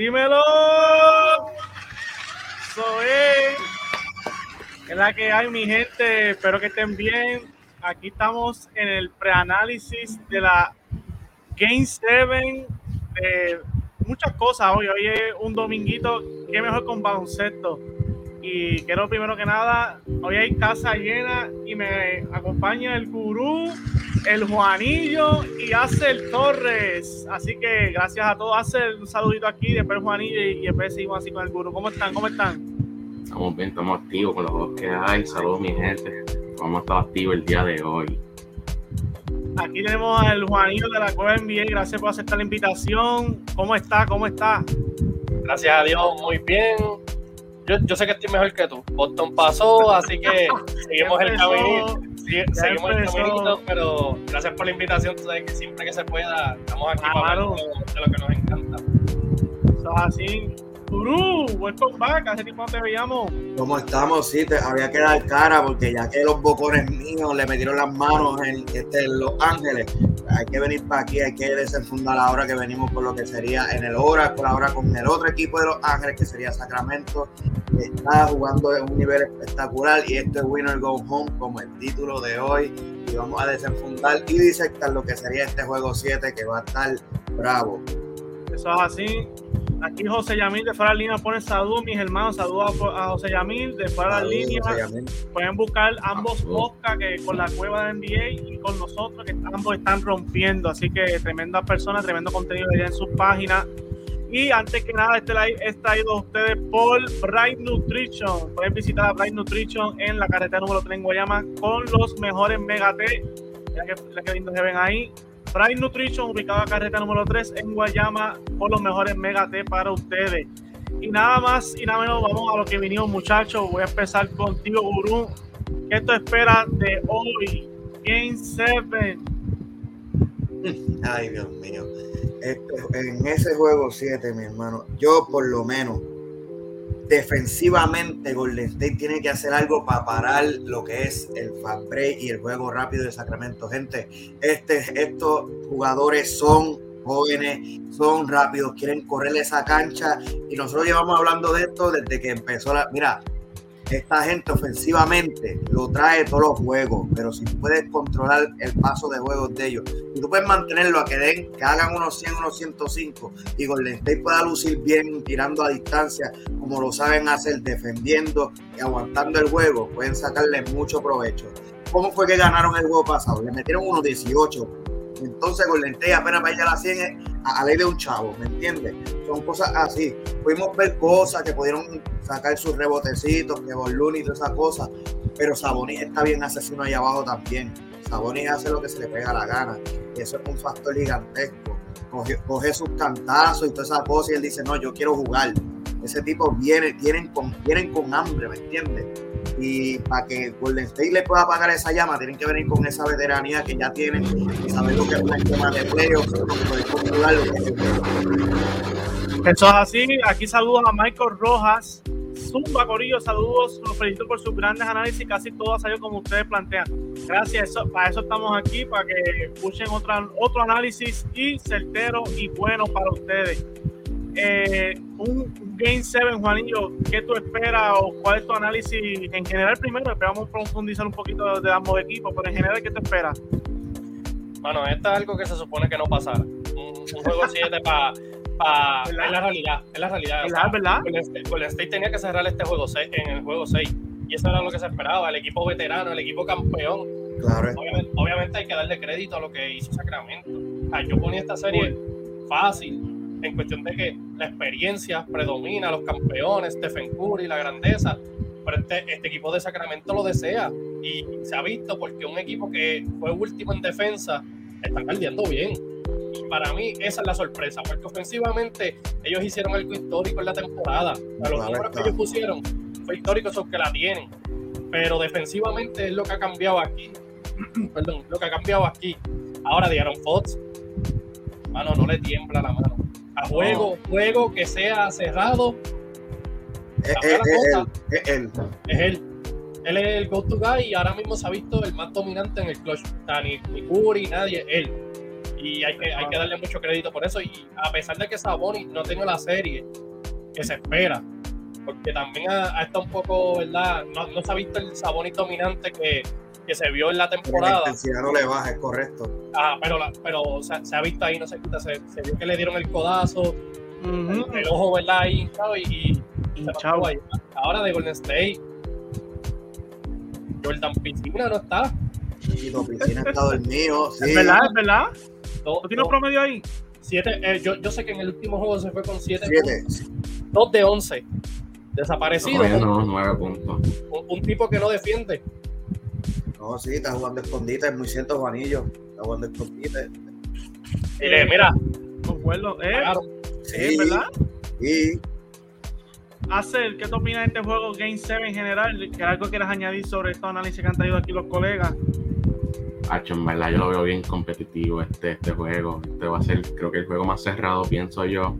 Dímelo. Soy. Es la que hay, mi gente. Espero que estén bien. Aquí estamos en el preanálisis de la Game 7 de muchas cosas hoy. Hoy es un dominguito. Qué mejor con baloncesto. Y quiero primero que nada, hoy hay casa llena y me acompaña el gurú, el Juanillo y Acel Torres. Así que gracias a todos. Acel, un saludito aquí, después el Juanillo y, después seguimos así con el gurú. ¿Cómo están? ¿Cómo están? Estamos bien, estamos activos con los dos que hay. Saludos, mi gente. Vamos a estar activos el día de hoy. Aquí tenemos al Juanillo de la Cueva NBA. Gracias por aceptar la invitación. ¿Cómo está? ¿Cómo está? Gracias a Dios, muy bien yo, sé que estoy mejor que tú. Boston pasó, así que seguimos el camino. seguimos el caminito, pero gracias por la invitación. Tú sabes que siempre que se pueda, estamos aquí para hablar de, lo que nos encanta. Eso así. Gurú, welcome back. Hace tiempo no te veíamos. ¿Cómo estamos? Sí, te había que dar cara porque ya que los bocones míos le metieron las manos en, este, Los Ángeles, hay que venir para aquí, hay que desenfundar ahora que venimos por lo que sería en el Oracle, ahora con el otro equipo de Los Ángeles que sería Sacramento, que está jugando en un nivel espectacular y esto es Winner Go Home como el título de hoy y vamos a desenfundar y disectar lo que sería este juego 7 que va a estar bravo. Eso es así. Aquí José Yamil de fuera de línea pone saludos, mis hermanos. Saludos a, José Yamil de fuera de línea. Pueden buscar ambos podcasts que con la cueva de NBA y con nosotros que ambos están rompiendo. Así que tremenda persona, tremendo contenido en sus páginas. Y antes que nada, este live es traído a ustedes por Bright Nutrition. Pueden visitar a Bright Nutrition en la carretera número 3 en Guayama con los mejores Mega T. Que, que lindo se ven ahí Pride Nutrition, ubicado en carreta número 3 en Guayama, por los mejores Mega T para ustedes. Y nada más y nada menos, vamos a lo que vinimos, muchachos. Voy a empezar contigo, Gurú. ¿Qué tú esperas de hoy? Game 7. Ay, Dios mío. En ese juego 7, mi hermano, yo por lo menos defensivamente Golden State tiene que hacer algo para parar lo que es el break y el juego rápido de Sacramento. Gente, este, estos jugadores son jóvenes, son rápidos, quieren correr esa cancha y nosotros llevamos hablando de esto desde que empezó la... Mira, esta gente ofensivamente lo trae todos los juegos, pero si puedes controlar el paso de juegos de ellos, si tú puedes mantenerlo a que den, que hagan unos 100, unos 105 y Golden State pueda lucir bien tirando a distancia, como lo saben hacer, defendiendo y aguantando el juego, pueden sacarle mucho provecho. ¿Cómo fue que ganaron el juego pasado? Le metieron unos 18 entonces con lente apenas para ir a la 100 a, ley de un chavo, ¿me entiendes? Son cosas así. Pudimos ver cosas que pudieron sacar sus rebotecitos, que Boluni y todas esas cosas, pero Sabonis está bien asesino ahí abajo también. Sabonis hace lo que se le pega la gana y eso es un factor gigantesco. Coge, sus cantazos y todas esas cosas y él dice, no, yo quiero jugar. Ese tipo viene, tienen con, vienen con hambre, ¿me entiendes? Y para que Golden State le pueda apagar esa llama, tienen que venir con esa veteranía que ya tienen y saber lo que es un esquema de playoffs, Eso es así. Aquí saludos a Michael Rojas. Zumba Corillo, saludos. Los felicito por sus grandes análisis. Casi todo ha salido como ustedes plantean. Gracias. Para eso estamos aquí, para que escuchen otro, otro análisis y certero y bueno para ustedes. Eh, un Game 7, Juanillo, ¿qué tú esperas o cuál es tu análisis en general primero? Esperamos profundizar un poquito de ambos equipos, pero en general, ¿qué te esperas? Bueno, esto es algo que se supone que no pasara. Un, juego 7 para... Pa, es la realidad, es la realidad. ¿verdad? ¿verdad? Golden State tenía que cerrar este juego 6, en el juego 6 y eso era lo que se esperaba, el equipo veterano, el equipo campeón. Claro. Obviamente, hay que darle crédito a lo que hizo Sacramento. yo ponía esta serie fácil, en cuestión de que la experiencia predomina, los campeones, Stephen Curry, la grandeza, pero este, este, equipo de Sacramento lo desea y se ha visto porque un equipo que fue último en defensa está perdiendo bien. Y para mí esa es la sorpresa, porque ofensivamente ellos hicieron algo histórico en la temporada. los números que ellos pusieron fue histórico, son que la tienen. Pero defensivamente es lo que ha cambiado aquí. Perdón, lo que ha cambiado aquí. Ahora Aaron Fox, mano, no le tiembla la mano juego, juego que sea cerrado. Es, él, es él. Él es el go-to guy y ahora mismo se ha visto el más dominante en el clutch. ni, ni Curry, nadie, él. Y hay que, hay que darle mucho crédito por eso. Y a pesar de que Sabonis no tenga la serie que se espera, porque también ha, estado un poco, ¿verdad? No, no, se ha visto el Sabonis dominante que, que se vio en la temporada. La intensidad no le baja, es correcto. Ah, pero, pero se, ha visto ahí, no se quita, se, vio que le dieron el codazo, el, ojo, ¿verdad? Ahí, y, y, se ahí. Ahora de Golden State, Jordan Piscina no está. Sí, no, Piscina está dormido. Sí. Es verdad, es verdad. ¿Tú tienes promedio ahí? Siete, eh, yo, yo sé que en el último juego se fue con 7 2 de 11. Desaparecido. No, 9 puntos. Un, un, tipo que no defiende. No, sí, está jugando escondite, es muy cierto, Juanillo. Está jugando escondite. Eh, mira. Concuerdo, ¿eh? Claro. Sí, ¿verdad? Sí. Hacer, ¿qué te opinas de este juego Game 7 en general? ¿Qué algo quieras añadir sobre estos análisis que han traído aquí los colegas? Hacho, en verdad yo lo veo bien competitivo este, este juego. Este va a ser, creo que el juego más cerrado, pienso yo.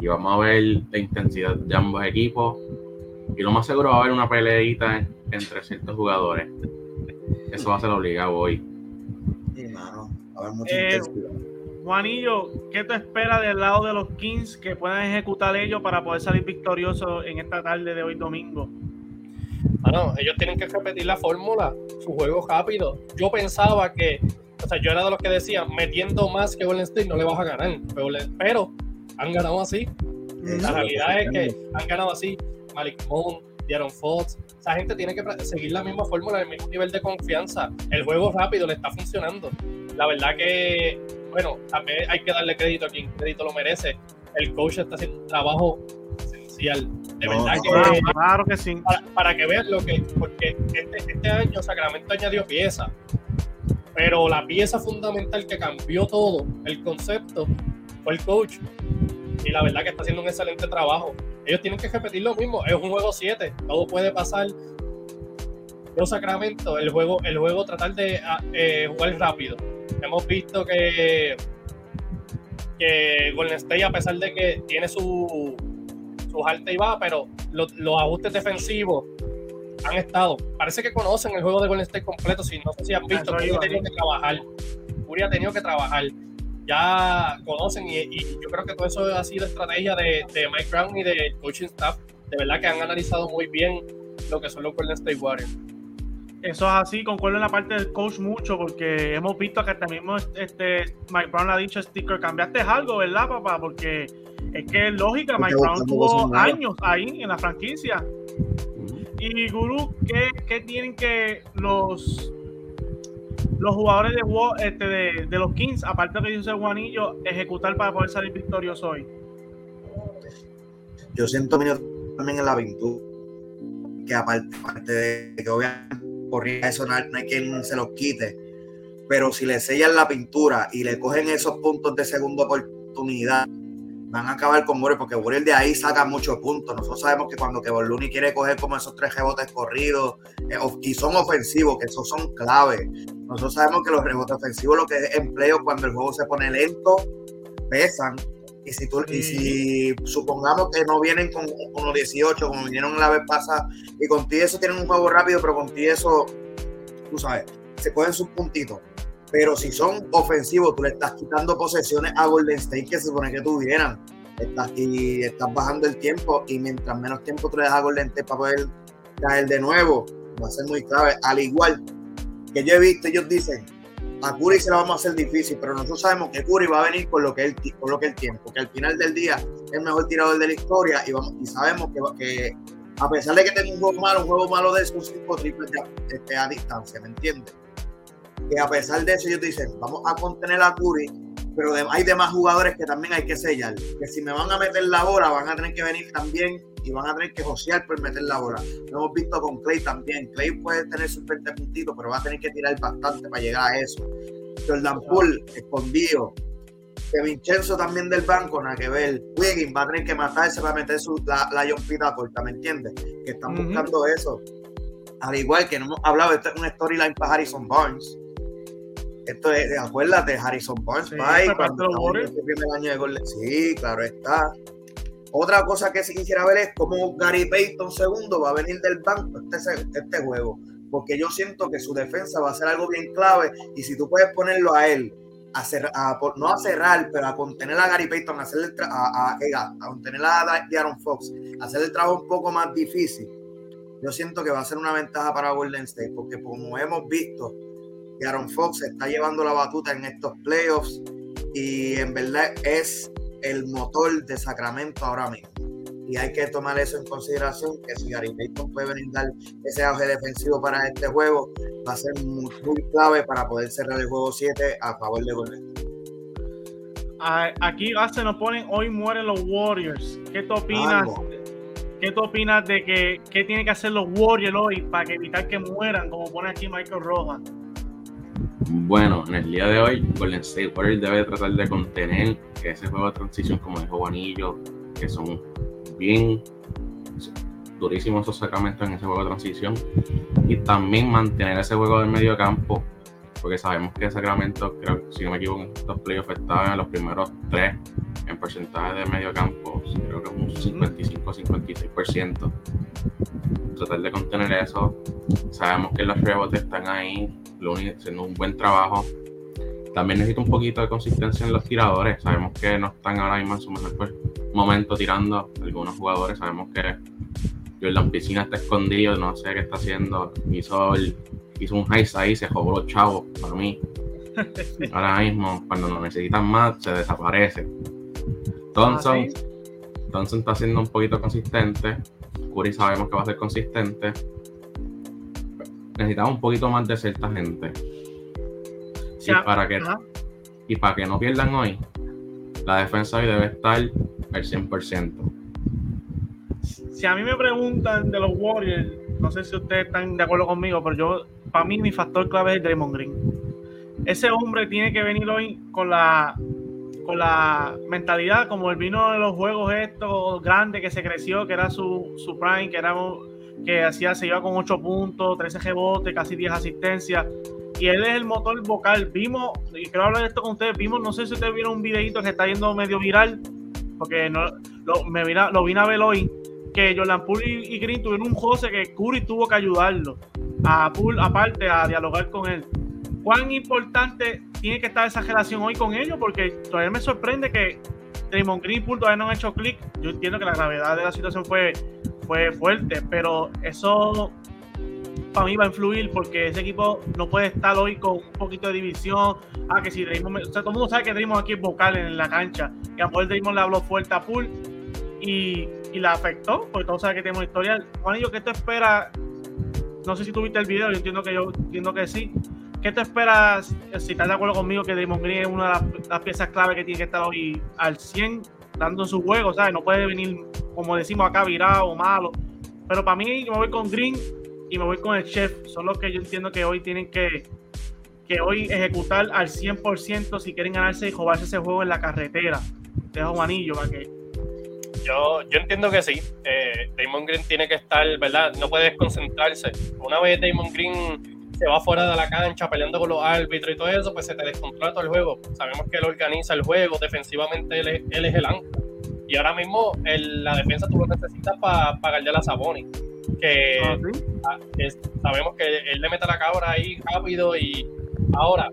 Y vamos a ver la intensidad de ambos equipos. Y lo más seguro va a haber una peleita entre ciertos jugadores. Eso va a ser obligado hoy. Sí, mano. A mucha eh. Juanillo, ¿qué te espera del lado de los Kings que puedan ejecutar ellos para poder salir victoriosos en esta tarde de hoy domingo? Bueno, ellos tienen que repetir la fórmula, su juego rápido. Yo pensaba que, o sea, yo era de los que decía, metiendo más que Golden State no le vas a ganar, pero, han ganado así. La realidad es que han ganado así. Malik Monk, Jaron Fox, esa gente tiene que seguir la misma fórmula, el mismo nivel de confianza. El juego rápido le está funcionando. La verdad que, bueno, también hay que darle crédito a quien crédito lo merece. El coach está haciendo un trabajo de verdad que. Claro que sí. Para, que vean lo que. Porque este, este, año Sacramento añadió pieza. Pero la pieza fundamental que cambió todo, el concepto, fue el coach. Y la verdad que está haciendo un excelente trabajo. Ellos tienen que repetir lo mismo. Es un juego 7. Todo puede pasar. Los Sacramento, el juego, el juego tratar de ah, eh, jugar rápido. Hemos visto que que Golden State, a pesar de que tiene su, alta y baja, pero los, ajustes defensivos han estado. Parece que conocen el juego de Golden State completo. Si no sé si han visto, Curry ha tenido que trabajar. Curry ha tenido que trabajar. Ya conocen y, yo creo que todo eso ha sido estrategia de, Mike Brown y del coaching staff. De verdad que han analizado muy bien lo que son los Golden State Warriors. Eso es así, concuerdo en la parte del coach mucho, porque hemos visto que hasta mismo este, Mike Brown le ha dicho Sticker, cambiaste algo, ¿verdad, papá? Porque es que es lógica, Mike Brown tuvo años ahí en la franquicia. Y Guru, ¿qué, tienen que los los jugadores de, este, de, los Kings, aparte de que dice Juanillo, ejecutar para poder salir victorioso hoy? Yo siento también en la virtud que aparte, de que obviamente corría eso no hay quien se los quite, pero si le sellan la pintura y le cogen esos puntos de segunda oportunidad van a acabar con Burrell porque Burrell de ahí saca muchos puntos. Nosotros sabemos que cuando que Looney quiere coger como esos tres rebotes corridos eh, y son ofensivos, que esos son clave. Nosotros sabemos que los rebotes ofensivos, lo que es empleo cuando el juego se pone lento, pesan. Y si, tú, y si supongamos que no vienen con, con los 18, como vinieron la vez pasada, y con ti eso tienen un juego rápido, pero con ti eso, tú sabes, se cogen sus puntitos pero si son ofensivos, tú le estás quitando posesiones a Golden State que se supone que tuvieran. Estás, y estás bajando el tiempo y mientras menos tiempo tú le das a Golden State para poder caer de nuevo, va a ser muy clave. Al igual que yo he visto, ellos dicen, a Curry se la vamos a hacer difícil, pero nosotros sabemos que Curry va a venir con lo que él, con lo que él tiene, porque al final del día es el mejor tirador de la historia y, vamos, y sabemos que, a pesar de que tenga un juego malo, un juego malo de esos cinco triples a distancia, ¿me entiendes? Que a pesar de eso ellos dicen, vamos a contener a Curry, pero hay demás jugadores que también hay que sellar, que si me van a meter la bola van a tener que venir también y van a tener que josear por meter la bola. Lo hemos visto con Clay también. Clay puede tener sus 20 puntitos, pero va a tener que tirar bastante para llegar a eso. Jordan Poole, escondido. Que Vincenzo también del banco, nada que ver. Wiggins va a tener que matarse para meter su, la, la Pita corta, ¿me entiendes? Que están buscando eso. Al igual que no hemos hablado, esto es una storyline para Harrison Barnes esto es, acuérdate, Harrison Barnes, sí, cuando el primer año de gol. Sí, claro está. Otra cosa que sí quisiera ver es cómo Gary Payton segundo va a venir del banco este, este juego. Porque yo siento que su defensa va a ser algo bien clave. Y si tú puedes ponerlo a él a, no a cerrar, pero a contener a Gary Payton, a, hacerle a, a, a, contener a Aaron Fox, hacer el trabajo un poco más difícil, yo siento que va a ser una ventaja para Golden State, porque como hemos visto, Aaron Fox está llevando la batuta en estos playoffs y en verdad es el motor de Sacramento ahora mismo. Y hay que tomar eso en consideración, que si Gary Payton puede brindar ese auge defensivo para este juego, va a ser muy, clave para poder cerrar el juego 7 a favor de Golden Aquí se nos ponen, hoy mueren los Warriors. ¿Qué tú opinas? ¿Qué tú opinas de que qué tienen que hacer los Warriors hoy para evitar que mueran, como pone aquí Michael Rojas? Bueno, en el día de hoy, Golden State Warriors debe tratar de contener ese juego de transición, como dijo Juanillo, que son bien durísimos esos sacramentos en ese juego de transición, y también mantener ese juego del medio campo, porque sabemos que Sacramento, creo, si no me equivoco, en estos playoffs estaban en los primeros tres en porcentaje de medio campo, creo que un 55-56%. Tratar de contener eso. Sabemos que los rebotes están ahí, haciendo un buen trabajo. También necesita un poquito de consistencia en los tiradores. Sabemos que no están ahora mismo en su mejor momento tirando algunos jugadores. Sabemos que Jordan Piscina está escondido, no sé qué está haciendo. Hizo, hizo un high ahí, se jugó los chavos para mí. Ahora mismo, cuando lo necesitan más, se desaparece. Thompson, ah, Thompson está siendo un poquito consistente. Curry sabemos que va a ser consistente necesitamos un poquito más de cierta gente. y, para que, y para que no pierdan hoy, la defensa hoy debe estar al 100%. Si a mí me preguntan de los Warriors, no sé si ustedes están de acuerdo conmigo, pero yo, para mí, mi factor clave es Draymond Green. Ese hombre tiene que venir hoy con la con la mentalidad como él vino de los juegos estos grandes que se creció, que era su, su prime, que era un, que hacía, se iba con 8 puntos, 13 rebotes, casi 10 asistencias. Y él es el motor vocal. Vimos, y quiero hablar de esto con ustedes, vimos, no sé si ustedes vieron un videito que está yendo medio viral, porque no, lo, me lo vine a ver hoy, que Jordan Poole y, Green tuvieron un José que Curry tuvo que ayudarlo a Poole, aparte, a dialogar con él. ¿Cuán importante tiene que estar esa relación hoy con ellos? Porque todavía me sorprende que Draymond Green y Poole todavía no han hecho clic. Yo entiendo que la gravedad de la situación fue fue fuerte, pero eso para mí va a influir porque ese equipo no puede estar hoy con un poquito de división. Ah, que si Draymond, o sea, todo el mundo sabe que Draymond aquí es vocal en la cancha, y a poder Draymond le habló fuerte a Pool y, y la afectó, porque todos saben que tenemos historial. Juanillo, ¿qué te espera? No sé si tuviste el video, yo entiendo que yo entiendo que sí. ¿Qué te esperas? Si estás de acuerdo conmigo que Draymond Green es una de las, las piezas clave que tiene que estar hoy al 100 dando su juego, ¿sabes? No puede venir, como decimos acá, virado o malo. Pero para mí, me voy con Green y me voy con el Chef. Son los que yo entiendo que hoy tienen que, que hoy ejecutar al 100% si quieren ganarse y jugarse ese juego en la carretera. Dejo un anillo para que. Yo, yo entiendo que sí. Eh, Damon Green tiene que estar, ¿verdad? No puede desconcentrarse. Una vez Damon Green se va fuera de la cancha peleando con los árbitros y todo eso, pues se te descontrola todo el juego. Sabemos que él organiza el juego, defensivamente él es, él es el ancla. Y ahora mismo la defensa tú lo necesitas para pa a Saboni. Que, ah, sabemos que él le mete la cabra ahí rápido y ahora.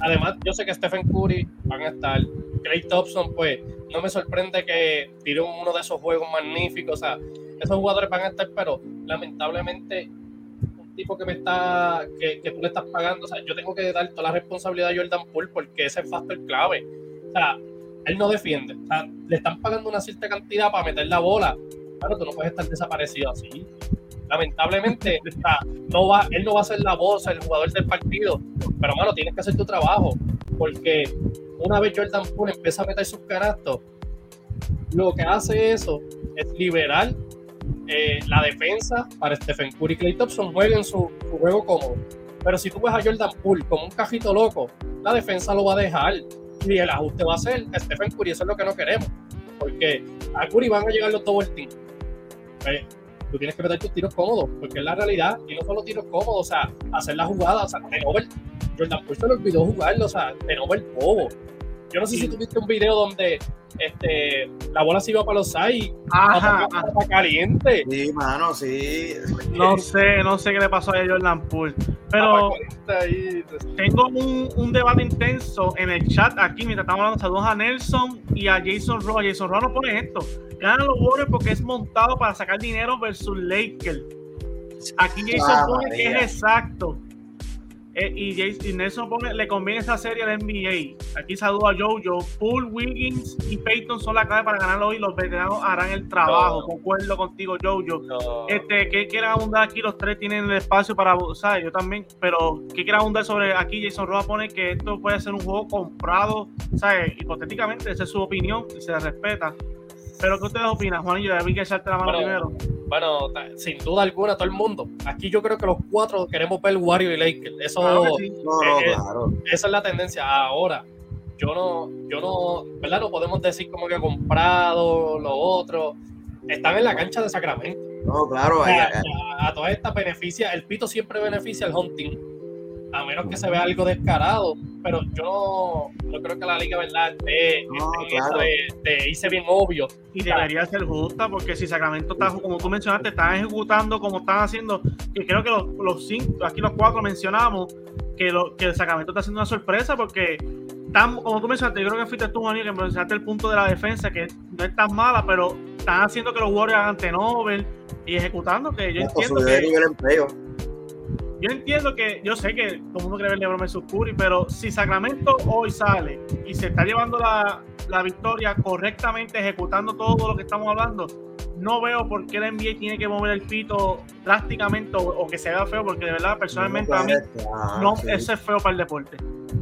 Además, yo sé que Stephen Curry van a estar. Clay Thompson, pues, no me sorprende que tire uno de esos juegos magníficos. O sea, esos jugadores van a estar, pero lamentablemente tipo que me está, que, que, tú le estás pagando, o sea, yo tengo que dar toda la responsabilidad a Jordan Poole porque ese es factor clave. O sea, él no defiende. O sea, le están pagando una cierta cantidad para meter la bola. Claro, tú no puedes estar desaparecido así. Lamentablemente, o sea, no va, él no va a ser la voz, el jugador del partido. Pero, mano, tienes que hacer tu trabajo. Porque una vez Jordan Poole empieza a meter sus carácter lo que hace eso es liberar eh, la defensa para Stephen Curry y Clay Thompson jueguen su, su, juego cómodo. Pero si tú ves a Jordan Poole como un cajito loco, la defensa lo va a dejar y el ajuste va a ser Stephen Curry. Eso es lo que no queremos. Porque a Curry van a llegar los double team. Pues, tú tienes que meter tus tiros cómodos, porque es la realidad. Y no solo tiros cómodos, o sea, hacer la jugada, o sea, Jordan Poole se le olvidó jugarlo, o sea, el bobo. Yo no sé si tuviste un video donde este, la bola se iba para los seis. Ajá. caliente. Sí, mano, sí. No sé, no sé qué le pasó a Jordan Poole. Pero tengo un, un, debate intenso en el chat aquí mientras estamos hablando. Saludos a Nelson y a Jason Ross. Jason Ross no pone esto. Ganan los Warriors porque es montado para sacar dinero versus Lakers. Aquí Jason pone que es exacto. Eh, y, Nelson pone, le conviene esa serie al NBA. Aquí saludo a Jojo. Poole, Wiggins y Peyton son la clave para ganarlo hoy. Los veteranos harán el trabajo. Concuerdo contigo, Jojo. Este, ¿Qué quieren abundar aquí? Los tres tienen el espacio para abusar. Yo también. Pero, ¿qué quieren abundar sobre aquí? Jason Roa pone que esto puede ser un juego comprado. ¿Sabes? Hipotéticamente, esa es su opinión y se la respeta. Pero, ¿qué ustedes opinan, Juan? Yo vi que echarte la mano primero. Bueno, sin duda alguna, todo el mundo. Aquí yo creo que los cuatro queremos ver Wario y Lakers. Eso, Esa es la tendencia. Ahora, yo no, yo no, ¿verdad? No podemos decir como que ha comprado lo otro. Están en la cancha de Sacramento. No, claro. a, a toda esta beneficia, el pito siempre beneficia al hunting a menos que se vea algo descarado, pero yo no, creo que la liga, ¿verdad?, esté, de, irse bien obvio. Y debería ser justa, porque si Sacramento está, como tú mencionaste, están ejecutando como están haciendo, que creo que los, cinco, aquí los cuatro mencionamos, que, lo, que el Sacramento está haciendo una sorpresa, porque están, como tú mencionaste, yo creo que fuiste tú, Juan, que mencionaste el punto de la defensa, que no es tan mala, pero están haciendo que los Warriors hagan Tenover y ejecutando, que yo entiendo que yo entiendo que, yo sé que como uno quiere ver LeBron versus Curry, pero si Sacramento hoy sale y se está llevando la, la, victoria correctamente, ejecutando todo lo que estamos hablando, no veo por qué la NBA tiene que mover el pito drásticamente o, que se vea feo, porque de verdad, personalmente a mí, no, ese es feo para el deporte.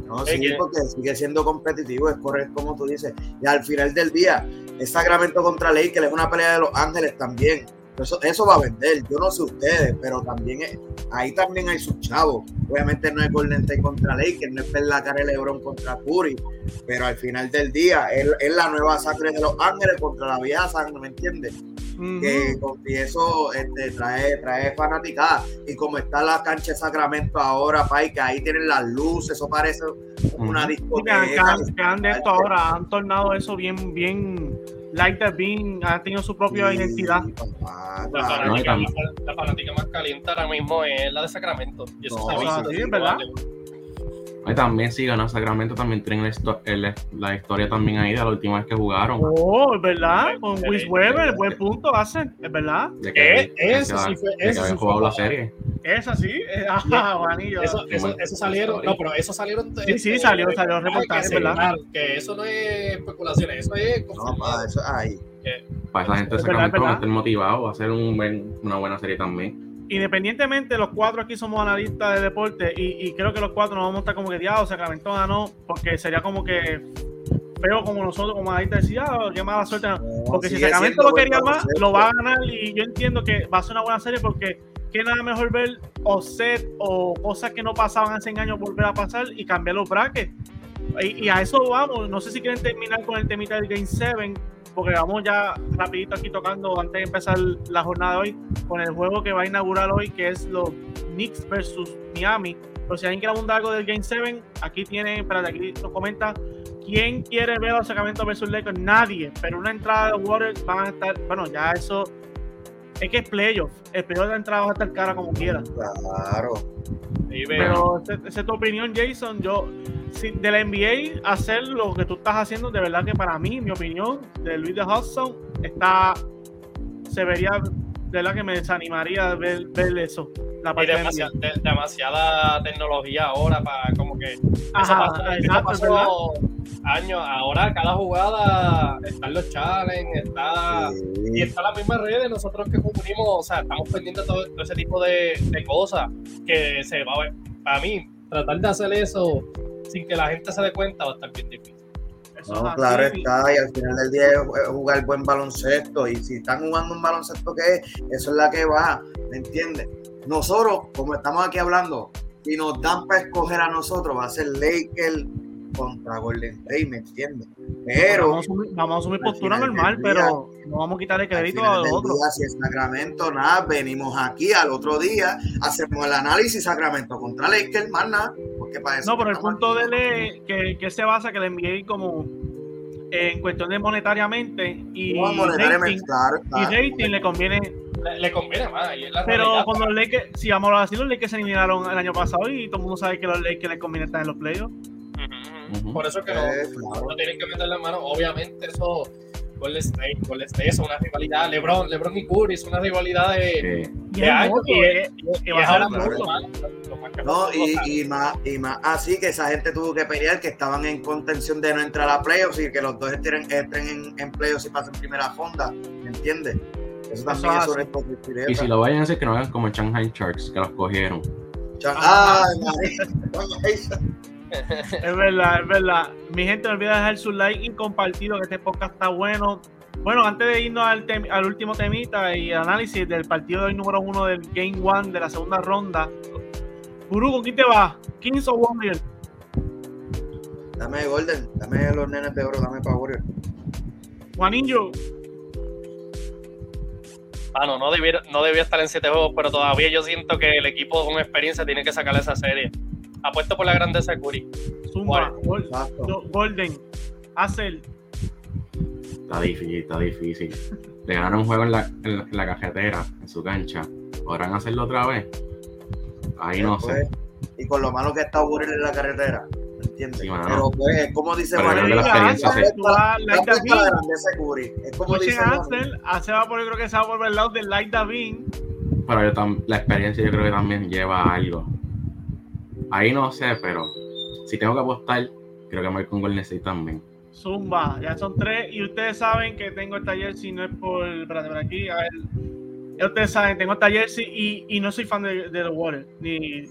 No, sí, porque sigue siendo competitivo, es correcto como tú dices. Y al final del día, es Sacramento contra Lakers, es una pelea de los Ángeles también eso, eso va a vender. Yo no sé ustedes, pero también ahí también hay sus chavos. Obviamente no es Golden State contra Lakers, no es la cara de LeBron contra Curry, pero al final del día es, la nueva sangre de los Ángeles contra la vieja sangre, ¿me entiendes? que, y eso este, trae, trae fanaticada. Y como está la cancha de Sacramento ahora, Pai, que ahí tienen las luces, eso parece una discoteca. que han, de esto ahora, han tornado eso bien, bien Light Bean ha tenido su propia identidad. La, fanática, más caliente ahora mismo es la de Sacramento. Y eso sí, ¿verdad? También sí ganó Sacramento, también tienen la, historia también ahí de la última vez que jugaron. Oh, es verdad, con Wiz Weber, buen punto hacen, es verdad. De que, eso sí fue, eso sí jugado la serie. Esa sí, ajá, Juanillo. Eso, eso, eso, salieron, no, pero eso salieron. Sí, sí, salió, salió reportaje, ¿verdad? Que eso no es especulaciones, eso es. No, para eso, ahí. Para esa gente de Sacramento van a estar motivados a hacer un una buena serie también independientemente, los cuatro aquí somos analistas de deporte y, creo que los cuatro nos vamos a estar como que diablo, Sacramento ganó, porque sería como que feo como nosotros, como analistas, decía, ah, qué mala suerte. porque si Sacramento lo quería más, lo va a ganar y yo entiendo que va a ser una buena serie porque que nada mejor ver o set o cosas que no pasaban hace años volver a pasar y cambiar los brackets. Y, y, a eso vamos. No sé si quieren terminar con el temita del Game 7 porque vamos ya rapidito aquí tocando antes de empezar la jornada de hoy con el juego que va a inaugurar hoy, que es los Knicks versus Miami. Pero si alguien quiere abundar algo del Game 7, aquí tiene, espérate, aquí nos comenta, ¿quién quiere ver los Sacramento versus Lakers? Nadie, pero una entrada de Warriors van a estar, bueno, ya eso, es que es playoff, el playoff de entrada va a estar cara como quiera. Claro. Pero esa es tu opinión, Jason. Yo, de la NBA hacer lo que tú estás haciendo, de verdad que para mí, mi opinión, de Luis de Hudson, está, se vería, de verdad que me desanimaría ver, ver eso. La demasiada, tecnología ahora para como que años, ahora cada jugada están los challenges, está y está la misma red de nosotros que cubrimos, o sea, estamos pendientes de todo, ese tipo de, de, cosas que se va a ver. Para mí, tratar de hacer eso sin que la gente se dé cuenta va a estar bien difícil. No, claro está, y al final del día es jugar buen baloncesto, y si están jugando un baloncesto que es, eso es la que va, ¿me entiendes? Nosotros, como estamos aquí hablando, si nos dan para escoger a nosotros, va a ser Lakers contra Golden State, ¿me entiendes? Pero vamos a asumir, postura normal, pero no vamos a quitarle crédito a los otros. Si es Sacramento, nada, venimos aquí al otro día, hacemos el análisis Sacramento contra Lakers, más nada. Porque para no, pero el punto de él que, que se basa que le envié como en cuestión de monetariamente y, monetariamente, rating, y rating le conviene le, conviene más. Pero cuando los Lakers, si vamos a decir, los Lakers se eliminaron el año pasado y todo el mundo sabe que los Lakers les conviene estar en los playoffs. Por eso es que no, no, tienen que meter la mano. Obviamente, eso Golden State, Golden State es una rivalidad. LeBron, LeBron y Curry es una rivalidad de, de años. Y, no, y, y, más, y más así que esa gente tuvo que pelear que estaban en contención de no entrar a playoffs y que los dos estén, entren en, en playoffs y pasen primera ronda, ¿me entiendes? Eso también es sobre Y si lo vayan a hacer, que no hagan como Shanghai Sharks, que los cogieron. Ay, es verdad, es verdad. Mi gente, no olvida dejar su like y compartido, que este podcast está bueno. Bueno, antes de irnos al, al último temita y análisis del partido del número uno del Game One de la segunda ronda, Guru, ¿con quién te vas? ¿Kings o Warrior? Dame Golden, dame los nenes de oro, dame para Warrior. Juanillo. Bueno, no debía, no debía estar en siete juegos, pero todavía yo siento que el equipo con experiencia tiene que sacarle esa serie apuesto por la grandeza de Curry. Zumba, Golden, Hazel. Está difícil, está difícil. Le ganaron un juego en la, en la, cajetera, en su cancha. ¿Podrán hacerlo otra vez? Ahí no sé. Y con lo malo que está Curry en la carretera. ¿Entiendes? Pero pues, como dice María, la experiencia la, grandeza de Curry. Es como dice Hazel, va por, yo creo que se va por el lado del Light Davin. Pero yo la experiencia yo creo que también lleva algo. Ahí no sé, pero si tengo que apostar, creo que con Golden State también. Zumba, ya son tres y ustedes saben que tengo esta jersey, no es por. Por aquí, a ver. Ustedes saben, tengo esta jersey y, y no soy fan de, de los Warriors. Ni,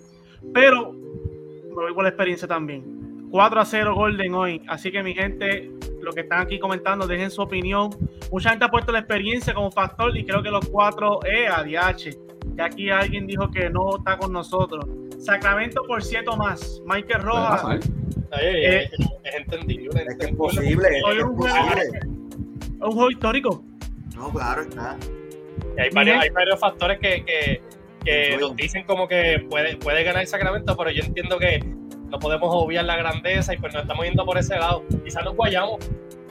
pero me voy por la experiencia también. 4 a 0 Golden hoy. Así que mi gente, lo que están aquí comentando, dejen su opinión. Mucha gente ha puesto la experiencia como factor y creo que los cuatro es ADH. Ya aquí alguien dijo que no está con nosotros. Sacramento por cierto más. Michael Rojas. Eh, es entendible. Es que es posible. Es, un, posible. un juego histórico. No, claro, está. hay, varios, hay varios factores que, que, que nos dicen como que puede, puede ganar Sacramento, pero yo entiendo que no podemos obviar la grandeza y pues nos estamos yendo por ese lado. Quizás nos guayamos.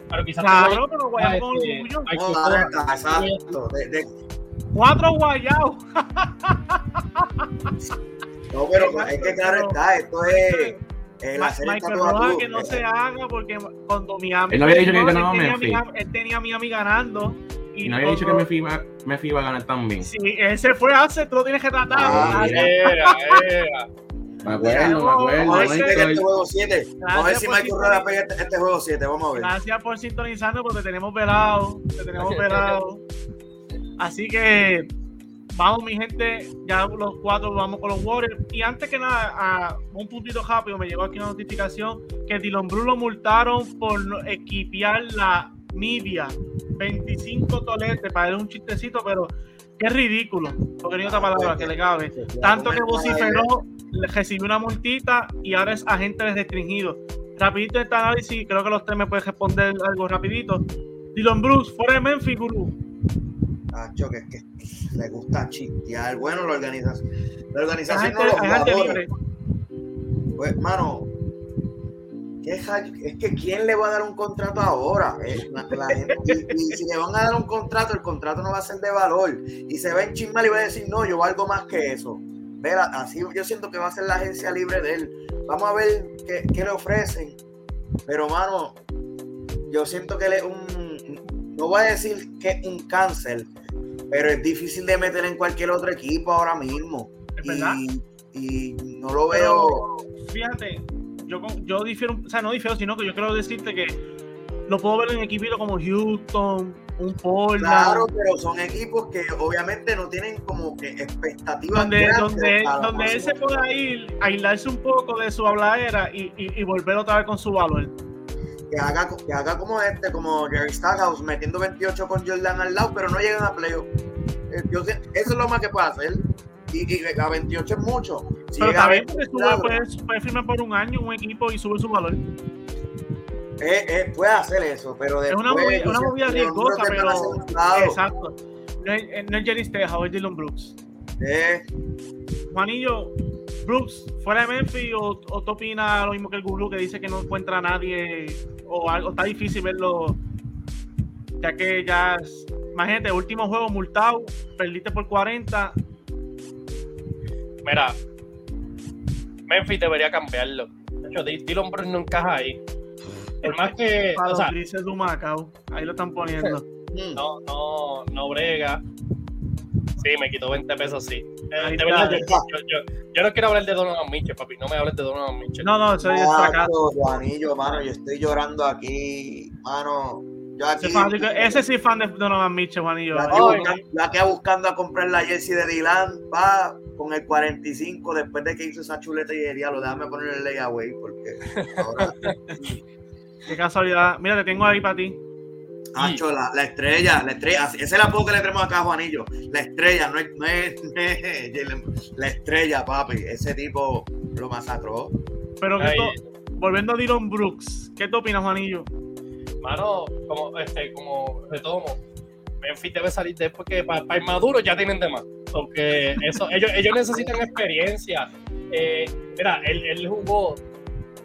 Pero quizás claro, pero guayamos exacto. Cuatro guayados. No, pero es que claro está, esto es. Eh, la Michael Rojas que no se haga porque cuando Miami. Él no había dicho que ganaba. Él tenía a Miami ganando. Y, no había dicho que Memphis iba, Memphis iba a ganar también. Sí, él se fue hace, tú lo tienes que tratar. Ah, era. Me acuerdo, me acuerdo. Vamos a ver si este juego 7. Vamos a ver si Michael Rojas pega este, este, juego 7. Vamos a ver. Gracias por sintonizarnos porque tenemos velado. Te tenemos velado. Así que Vamos, mi gente, ya los cuatro vamos con los Warriors. Y antes que nada, a un puntito rápido, me llegó aquí una notificación que Dylan Bruce lo multaron por equipiar la Nivea. 25 toletes, para un chistecito, pero qué ridículo, porque ni otra palabra que le cabe. Tanto que vociferó, recibió una multita y ahora es agente restringido. Rapidito este análisis, creo que los tres me pueden responder algo rapidito. Dylan Bruce, fuera de Memphis, Guru. Ah, que es que le gusta chistear. Bueno, la organización, la organización no los jugadores. Pues, mano, es que quién le va a dar un contrato ahora. Eh, y, si le van a dar un contrato, el contrato no va a ser de valor. Y se va en chismal y va a decir, no, yo valgo más que eso. Vera, así yo siento que va a ser la agencia libre de él. Vamos a ver qué, qué le ofrecen. Pero, mano, yo siento que él es un. No voy a decir que es un cáncer, pero es difícil de meter en cualquier otro equipo ahora mismo. ¿Es verdad? Y, no lo veo. fíjate, yo, yo difiero, o sea, no difiero, sino que yo quiero decirte que lo puedo ver en equipos como Houston, un Portland. Claro, pero son equipos que obviamente no tienen como que expectativas. Donde, donde, donde él se pueda ir, aislarse un poco de su habladera y, y, y volver otra vez con su valor que haga, que haga como este, como Jerry Stackhouse, metiendo 28 con Jordan al lado, pero no llegan a playoff. Eh, eso es lo más que puede hacer. Y, y a 28 es mucho. Si pero también porque sube, puede, firmar por un año un equipo y sube su valor. Eh, eh, puede hacer eso, pero después, es una movida, una movida riesgosa, pero exacto. No es, no es Jerry Stackhouse, es Dylan Brooks. Eh. Juanillo, Brooks, fuera de Memphis, o, o tú opinas lo mismo que el Guru que dice que no encuentra a nadie, o algo, está difícil verlo, ya que ya imagínate, último juego multado, perdiste por 40. Mira, Memphis debería cambiarlo. De hecho, Dylan Brooks no encaja ahí. Por más que. Para o sea, los grises de Macao, ahí lo están poniendo. no, no, no brega. Sí, me quitó 20 pesos, sí. Eh, de verdad, yo, yo- yo- yo no quiero hablar de Donovan Mitchell, papi. No me hables de Donovan Mitchell. No, no, sacado. Macho, Juanillo, mano, yo estoy llorando aquí, mano. Yo aquí, Ese, sí es fan de Donovan Mitchell, Juanillo. la, que Ay, busca- la que buscando a comprar la jersey de Dylan va con el 45 después de que hizo esa chuleta y el diablo, déjame poner el layaway porque ahora, Qué casualidad. Mira, te tengo ahí para ti. Hacho, la, la estrella, la estrella, esa es la apodo que le tenemos acá a Juanillo, la estrella, no es, no es, no es Jalen- la estrella, papi, ese tipo lo masacró. Pero que Ay, esto- volviendo a Dylan Brooks, ¿qué te opinas, Juanillo? Mano, como, este, como retomo, Memphis debe salir de él porque para inmaduros ya tienen de más. Porque eso, ellos, ellos necesitan experiencia. Eh, mira, él, él jugó,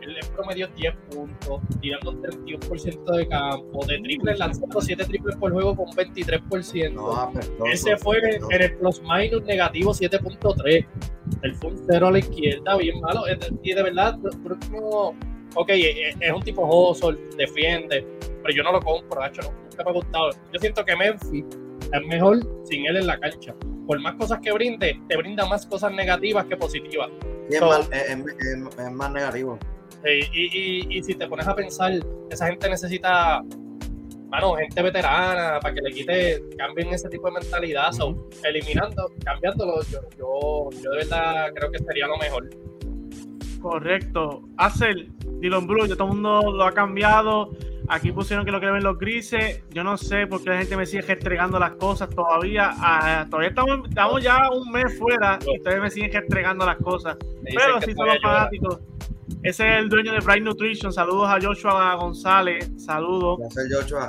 él promedió 10 puntos, tirando 31% de campo, de triples, lanzando 7 triples por juego con 23%. No, apestoso, Ese fue en, el plus minus negativo 7.3. Él fue un cero a la izquierda, bien malo. Y de verdad, no. Ok, es es un tipo hustle, defiende, pero yo no lo compro, no, nunca me ha gustado. Yo siento que Memphis es mejor sin él en la cancha. Por más cosas que brinde, te brinda más cosas negativas que positivas. Sí, es, So- más, es- es- es más negativo. Eh, y, y- y si te pones a pensar, esa gente necesita, mano, gente veterana para que le quite, cambien ese tipo de mentalidad. So, eliminando, cambiándolo, yo, yo, yo de verdad creo que sería lo mejor. Correcto. Hacer Dylan Brooks, ya todo el mundo lo ha cambiado. Aquí pusieron que lo que ven los grises. Yo no sé por qué la gente me sigue entregando las cosas todavía. Ah, todavía estamos, estamos ya un mes fuera y todavía me siguen entregando las cosas. Pero sí son los fanáticos. Ese es el dueño de Bright Nutrition. Saludos a Joshua González. Saludos. Sé, Joshua.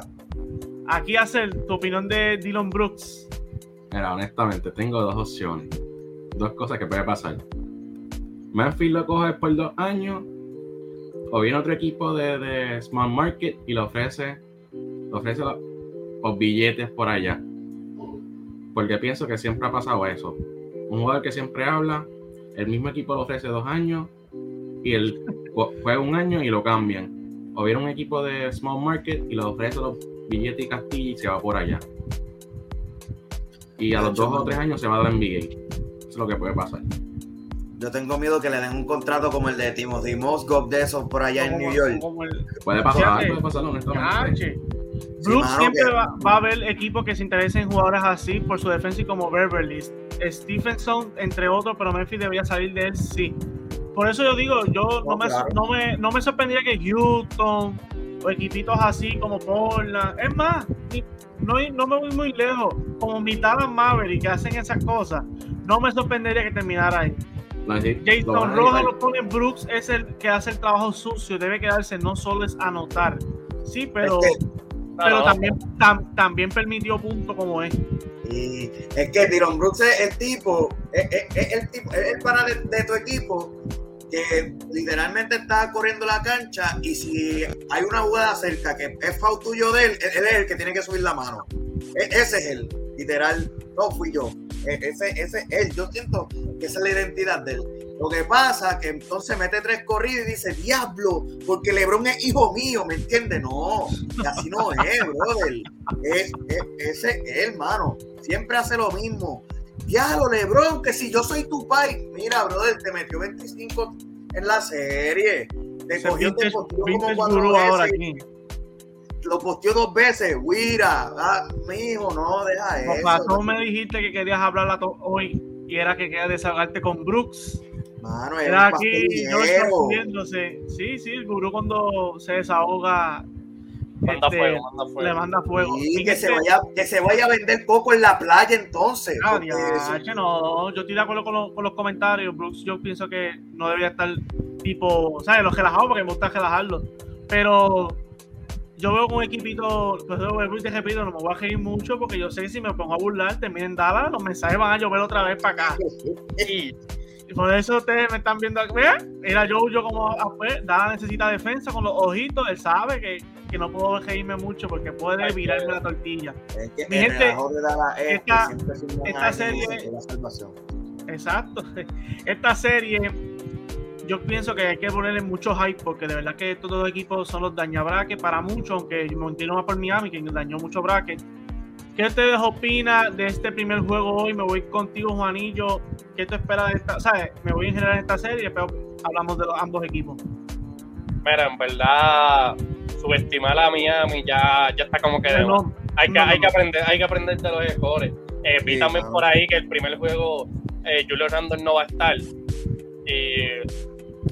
Aquí hacer tu opinión de Dylan Brooks. Mira, honestamente, tengo dos opciones. Dos cosas que puede pasar. Memphis lo coge por dos años. O viene otro equipo de, de Small Market y le ofrece, le ofrece los, los billetes por allá. Porque pienso que siempre ha pasado eso. Un jugador que siempre habla, el mismo equipo le ofrece dos años y él ju- juega un año y lo cambian. O viene un equipo de Small Market y le ofrece los billetes y castillas y se va por allá. Y a los dos o tres años se va a la NBA. Eso es lo que puede pasar. Yo tengo miedo que le den un contrato como el de Timothy Mozgov de esos por allá en New York. el- Puede pasar, Fíjate. puede pasar, honestamente. Brooks siempre que- va, va a haber equipos que se interesen en jugadores así por su defensa y como Beverly, Stephenson, entre otros, pero Memphis debería salir de él, sí. Por eso yo digo, yo no, No, me, claro. no, me, no me sorprendería que Houston o equipitos así como Portland, es más, no, no me voy muy lejos, como mi Dallas Maverick que hacen esas cosas, no me sorprendería que terminara ahí. No, sí, Jason Rojas lo pone Brooks, es el que hace el trabajo sucio, debe quedarse, no solo es anotar. Sí, pero, Es pero No, también, tam- también permitió punto como es. Y es que Dylan Brooks es el tipo, es, es- es el tipo, es el pana de, de tu equipo que literalmente está corriendo la cancha y si hay una jugada cerca que es foul tuyo de él, él es el que tiene que subir la mano. E- ese es él, literal, no fui yo. E- Ese, ese es él. Yo siento que esa es la identidad de él. Lo que pasa que entonces mete tres corridas y dice, diablo, porque Lebron es hijo mío, ¿me entiendes? No, así no es, brother. Es, es- ese es hermano. Siempre hace lo mismo. Diablo, Lebron, que si yo soy tu pai, mira, brother, te metió 25 en la serie. Te Ese cogió, te posteó como cuatro gurú ahora veces. aquí. Lo posteó dos veces. Wira, ah, mijo, no, deja eso. razón me dijiste que querías hablar hoy y era que querías desahogarte con Brooks. Mano, era Era aquí viéndose. Sí, sí, el gurú cuando se desahoga Manda este, fuego, manda fuego. le manda fuego. Sí, Y que este- se, vaya, que se vaya a vender poco en la playa entonces. Ah, porque eso- diache, no, yo estoy de acuerdo con, los- con los comentarios. Brooks, yo pienso que no debería estar tipo, ¿sabes? Los relajados porque me gusta relajarlos. Pero yo veo con un equipito, pues yo te repito, no me voy a reír mucho porque yo sé que si me pongo a burlar, terminen Dallas, los mensajes van a llover otra vez para acá. Y por eso ustedes me están viendo aquí. Era yo, yo como ah, pues, necesita defensa con los ojitos, él sabe que que no puedo reírme mucho porque puede virarme la tortilla. Mi gente, esta, esta serie. Exacto. Esta serie yo pienso que hay que ponerle mucho hype porque de verdad que estos dos equipos son los dañabraques para muchos, aunque me entiendo más por Miami, que dañó mucho bracket. ¿Qué ustedes opinan de este primer juego hoy? Me voy contigo, Juanillo. ¿Qué te esperas de esta? ¿Sabes? Me voy en general en esta serie, pero hablamos de los, ambos equipos. Mira, en verdad, subestimar a Miami ya, ya está como que. hay, que hay, que aprender, hay que aprender de los errores. Eh, vi también por ahí que el primer juego eh, Julio Randall no va a estar. Y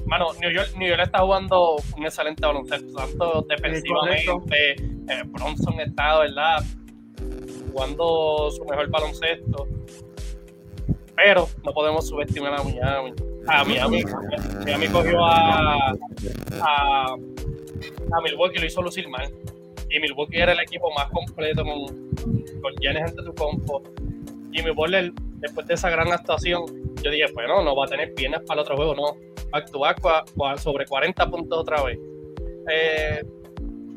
Mano, New York, New York está jugando un excelente baloncesto, tanto defensivamente. Eh, Bronson está, ¿verdad? Jugando su mejor baloncesto. Pero no podemos subestimar a Miami. A Miami, Miami cogió a, a, Milwaukee y lo hizo lucir mal. Y Milwaukee era el equipo más completo con, con Giannis tu compo. Jimmy Butler, después de esa gran actuación, yo dije, bueno, no va a tener piernas para el otro juego, no actuar sobre 40 puntos otra vez. Eh,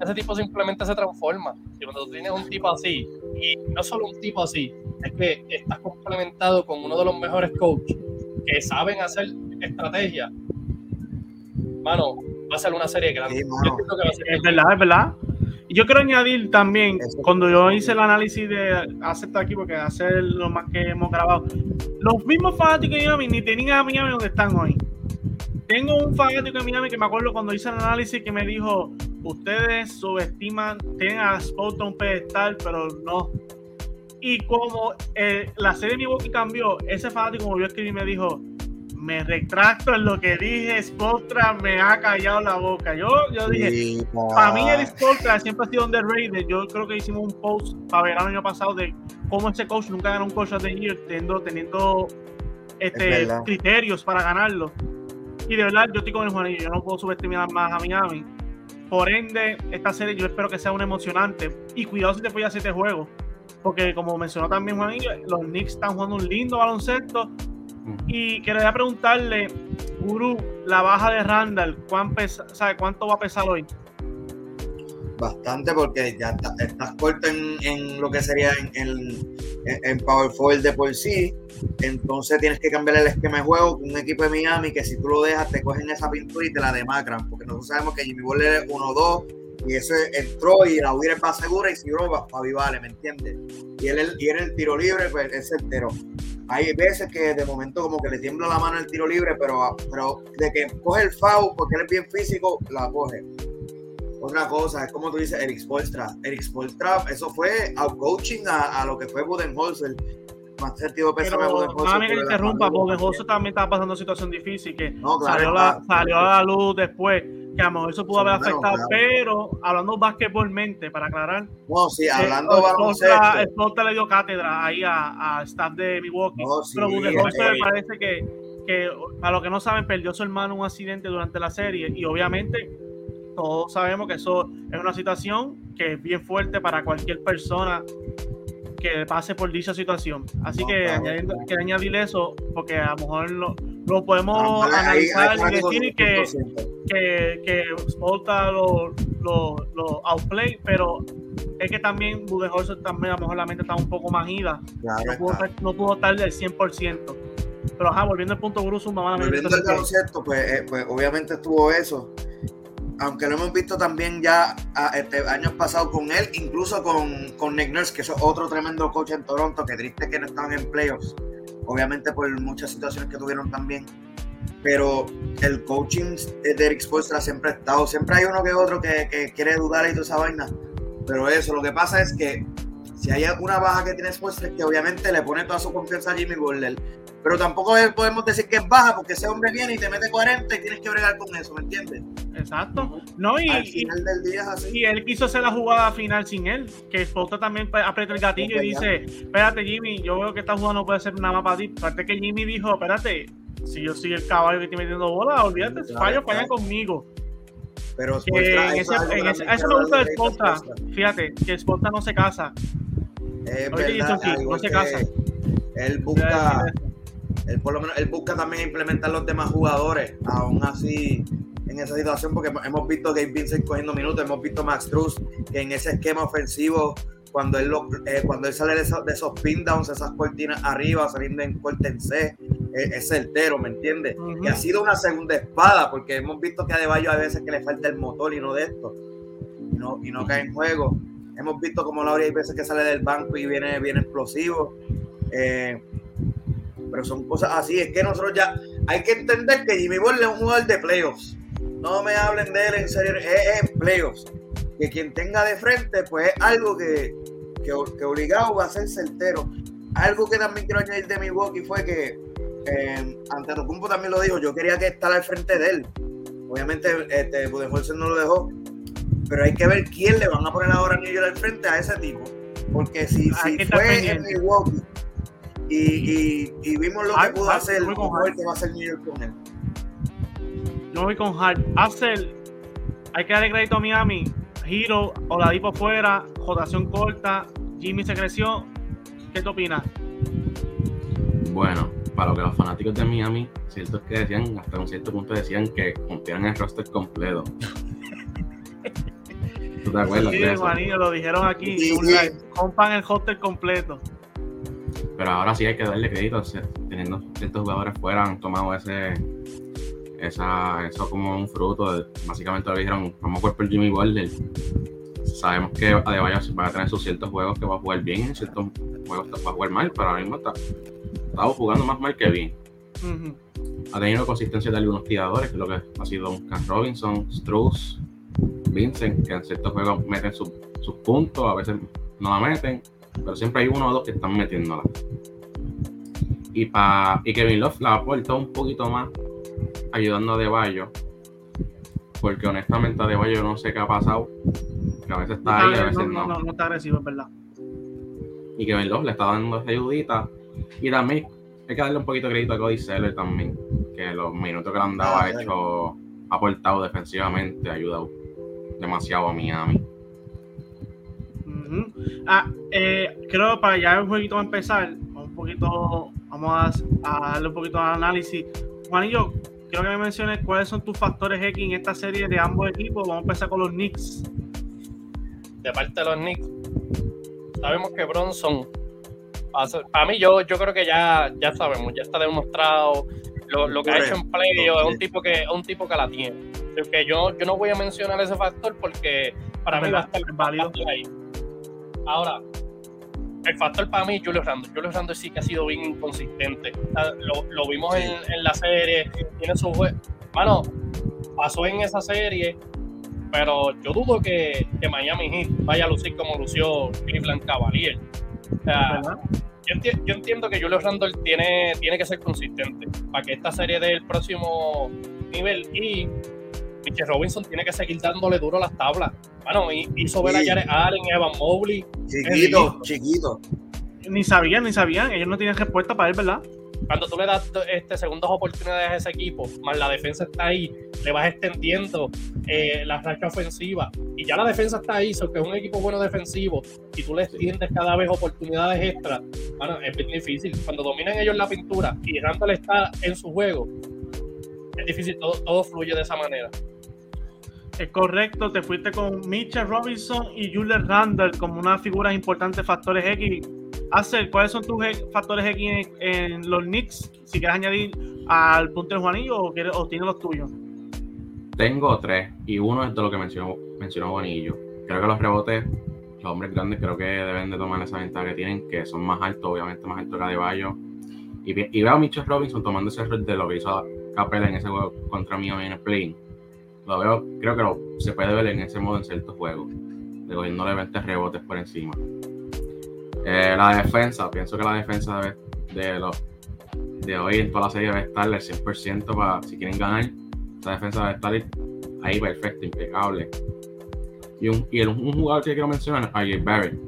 ese tipo simplemente se transforma. Y cuando tú tienes un tipo así, y no solo un tipo así, es que estás complementado con uno de los mejores coaches que saben hacer estrategia. Mano, va a ser una serie grande. es verdad, es verdad. Y yo quiero añadir también, cuando yo hice el análisis de hacer aquí, porque hacer lo más que hemos grabado, los mismos fanáticos de Miami ni tenían a Miami donde están hoy. Tengo un fanático de Miami que me acuerdo cuando hice el análisis que me dijo, ustedes subestiman, tienen a Spota un pedestal, pero no. Y como eh, la serie de Milwaukee cambió, ese fanático volvió a escribir y me dijo, me retracto en lo que dije, Spoltra me ha callado la boca. Yo, yo dije, para mí el Spoltra siempre ha sido underrated. Yo creo que hicimos un post para ver el año pasado de cómo ese coach nunca ganó un coach of the year teniendo, teniendo este, criterios para ganarlo. Y de verdad, yo estoy con el Juanillo, yo no puedo subestimar más a Miami. Por ende, esta serie yo espero que sea una emocionante. Y cuidado si te fui a este juego. Porque como mencionó también Juanillo, los Knicks están jugando un lindo baloncesto. Y quería preguntarle, Guru, la baja de Randall, ¿sabe ¿cuánto va a pesar hoy? Bastante, porque ya estás corto en, lo que sería en, en, en Power Forward de por sí entonces tienes que cambiar el esquema de juego con un equipo de Miami que si tú lo dejas te cogen esa pintura y te la demacran, porque nosotros sabemos que Jimmy Butler es 1-2 y ese entró y la hubiera más segura y si va para Vivale, ¿me entiendes? Y él, y el tiro libre, pues es entero. Hay veces que de momento como que le tiembla la mano el tiro libre, pero, pero de que coge el foul porque él es bien físico, la coge. Otra cosa, es como tú dices, Eric Spolstra. Eric Spolstra, eso fue out coaching a, a, lo que fue Budenholzer más sentido pésame No, me interrumpa, porque José también estaba pasando una situación difícil que salió, la, salió a la luz después, que a lo mejor eso pudo haber afectado, pero hablando basquetbolmente, para aclarar. No, sí, hablando eh, baloncesto. le dio cátedra ahí a, a staff de Milwaukee, pero José me parece que, que, a los que no saben, perdió su hermano un accidente durante la serie y obviamente todos sabemos que eso es una situación que es bien fuerte para cualquier persona que pase por dicha situación. Así que añadiendo, que añadir eso, porque a lo mejor lo, lo podemos analizar y decir que, que, que lo, lo, lo, outplay, pero es que también Budenholzer también a lo mejor la mente está un poco más ida. no, pudo estar, no pudo estar del 100%. Pero ajá, volviendo al punto a Volviendo al concepto, pues, eh, pues obviamente estuvo eso aunque lo hemos visto también ya este, años pasados con él, incluso con, con Nick Nurse, que es otro tremendo coach en Toronto, que triste que no estaban en playoffs, obviamente por muchas situaciones que tuvieron también. Pero el coaching de Eric Spoelstra siempre ha estado, siempre hay uno que otro que, que quiere dudar y toda esa vaina. Pero eso, lo que pasa es que si hay alguna baja que tiene Spoelstra es que obviamente le pone toda su confianza a Jimmy Butler pero tampoco podemos decir que es baja porque ese hombre viene y te mete 40 y tienes que bregar con eso, ¿me entiendes? Exacto. No, y, Al final del día es así. Y él quiso hacer la jugada final sin él, que Foto también aprieta el gatillo y dice, espérate Jimmy, yo veo que esta jugada no puede ser nada más para ti. Aparte que Jimmy dijo, espérate, si yo soy el caballo que estoy metiendo bola, olvídate, fallo, falla conmigo. Pero en ese, en ese, eso me gusta de Spota. Fíjate, que Spota no se casa. Es verdad, no se casa. Él busca él por lo menos él busca también implementar los demás jugadores. Aún así, en esa situación porque hemos visto que Vincent cogiendo minutos, hemos visto Max Cruz que en ese esquema ofensivo cuando él, eh, cuando él sale de, esos pin downs, esas cortinas arriba, saliendo en corte en C, es, certero, ¿me entiendes? Y ha sido una segunda espada, porque hemos visto que a Deballo a veces que le falta el motor y no de esto, y no, y no cae en juego. Hemos visto como Laura hay veces que sale del banco y viene, viene explosivo. Eh, pero son cosas así, es que nosotros ya hay que entender que Jimmy Ball es un jugador de playoffs. No me hablen de él en serio, es playoffs que quien tenga de frente, pues es algo que, que, obligado va a ser certero. Algo que también quiero añadir de Milwaukee fue que eh, ante también lo dijo, yo quería que estar al frente de él. Obviamente, este, Budenholzer no lo dejó, pero hay que ver quién le van a poner ahora a New York al frente a ese tipo. Porque si, si fue en Milwaukee y, y, vimos lo que pudo hacer, ¿cómo que va a hacer New York con él? Yo voy con Hart. Hacer, hay que darle crédito a Miami Hiro, Oladipo fuera, rotación corta, Jimmy se creció. ¿Qué te opinas? Bueno, para lo que los fanáticos de Miami, cierto es que decían, hasta un cierto punto decían que cumplían el roster completo. ¿Tú te acuerdas? Sí, de lo dijeron aquí, sí, compan el roster completo. Pero ahora sí hay que darle crédito, teniendo ciertos jugadores fuera, han tomado ese esa, eso como un fruto. básicamente lo dijeron, vamos a por Jimmy Butler. Sabemos que Adebayo va a tener sus ciertos juegos que va a jugar bien, en ciertos juegos va a jugar mal, pero ahora mismo está, estamos jugando más mal que bien. Ha tenido consistencia de algunos tiradores, que es lo que ha sido Cam Robinson, Struz, Vincent, que en ciertos juegos meten sus puntos, a veces no la meten, pero siempre hay uno o dos que están metiéndola. Y, pa, y Kevin Love la ha aportado un poquito más ayudando a De Porque honestamente a De no sé qué ha pasado. Que a veces está, ahí, a veces no. No, no, está agresivo, es verdad. Y que Love le está dando esa ayudita. Y también hay que darle un poquito de crédito a Cody Seller también. Que los minutos que le han dado ah, ha hecho, ha aportado defensivamente, ha ayudado demasiado a Miami. Ah, eh, creo para ya un poquito a empezar, un poquito, vamos a, darle un poquito de análisis. Juanillo, quiero que me menciones cuáles son tus factores X en esta serie de ambos equipos. Vamos a empezar con los Knicks. De parte de los Knicks, sabemos que Bronson, para mí yo, yo creo que ya, ya sabemos, ya está demostrado lo, que ha hecho en playoff, es un tipo que un tipo que la tiene. Que yo, yo no voy a mencionar ese factor porque para mí va a estar válido ahí. Ahora, el factor para mí, Julio Rando. Julio Rando sí que ha sido bien inconsistente. lo, vimos en, la serie, tiene su juego. Bueno, pasó en esa serie, pero yo dudo que, Miami Heat vaya a lucir como lució Cleveland Cavalier. O sea, yo, entiendo que Julio Randle tiene, tiene que ser consistente para que esta serie dé el próximo nivel y Mitchell Robinson tiene que seguir dándole duro a las tablas. Bueno, hizo ver a Jared Allen, Evan Mobley. Chiquito, chiquito. Ni sabían, ni sabían. Ellos no tienen respuesta para él, ¿verdad? Cuando tú le das este, segundas oportunidades a ese equipo, más la defensa está ahí, le vas extendiendo eh, la racha ofensiva y ya la defensa está ahí, so que es un equipo bueno defensivo y tú le extiendes cada vez oportunidades extra, bueno, es bien difícil. Cuando dominan ellos la pintura y Randall está en su juego, es difícil, todo, todo fluye de esa manera. Es correcto, te fuiste con Mitchell Robinson y Julius Randall como unas figuras importantes, factores X. Hacer, ¿cuáles son tus factores X en, los Knicks? Si quieres añadir al punto de Juanillo o, quieres, tienes los tuyos. Tengo tres y uno es de lo que mencionó, mencionó Juanillo. Creo que los rebotes, los hombres grandes creo que deben de tomar esa ventaja que tienen, que son más altos, obviamente más altos que Adebayo. Y, y veo a Mitchell Robinson tomando ese rol de lo que hizo Capela en ese juego contra mí en el play lo veo, creo que se puede ver en ese modo en ciertos juegos, de cogiéndole 20 rebotes por encima. Eh, la defensa, pienso que la defensa de, los, de hoy en toda la serie debe estar al 100% para si quieren ganar. Esa defensa debe estar ahí perfecto, impecable. Y un, y un jugador que quiero mencionar, RJ Barrett.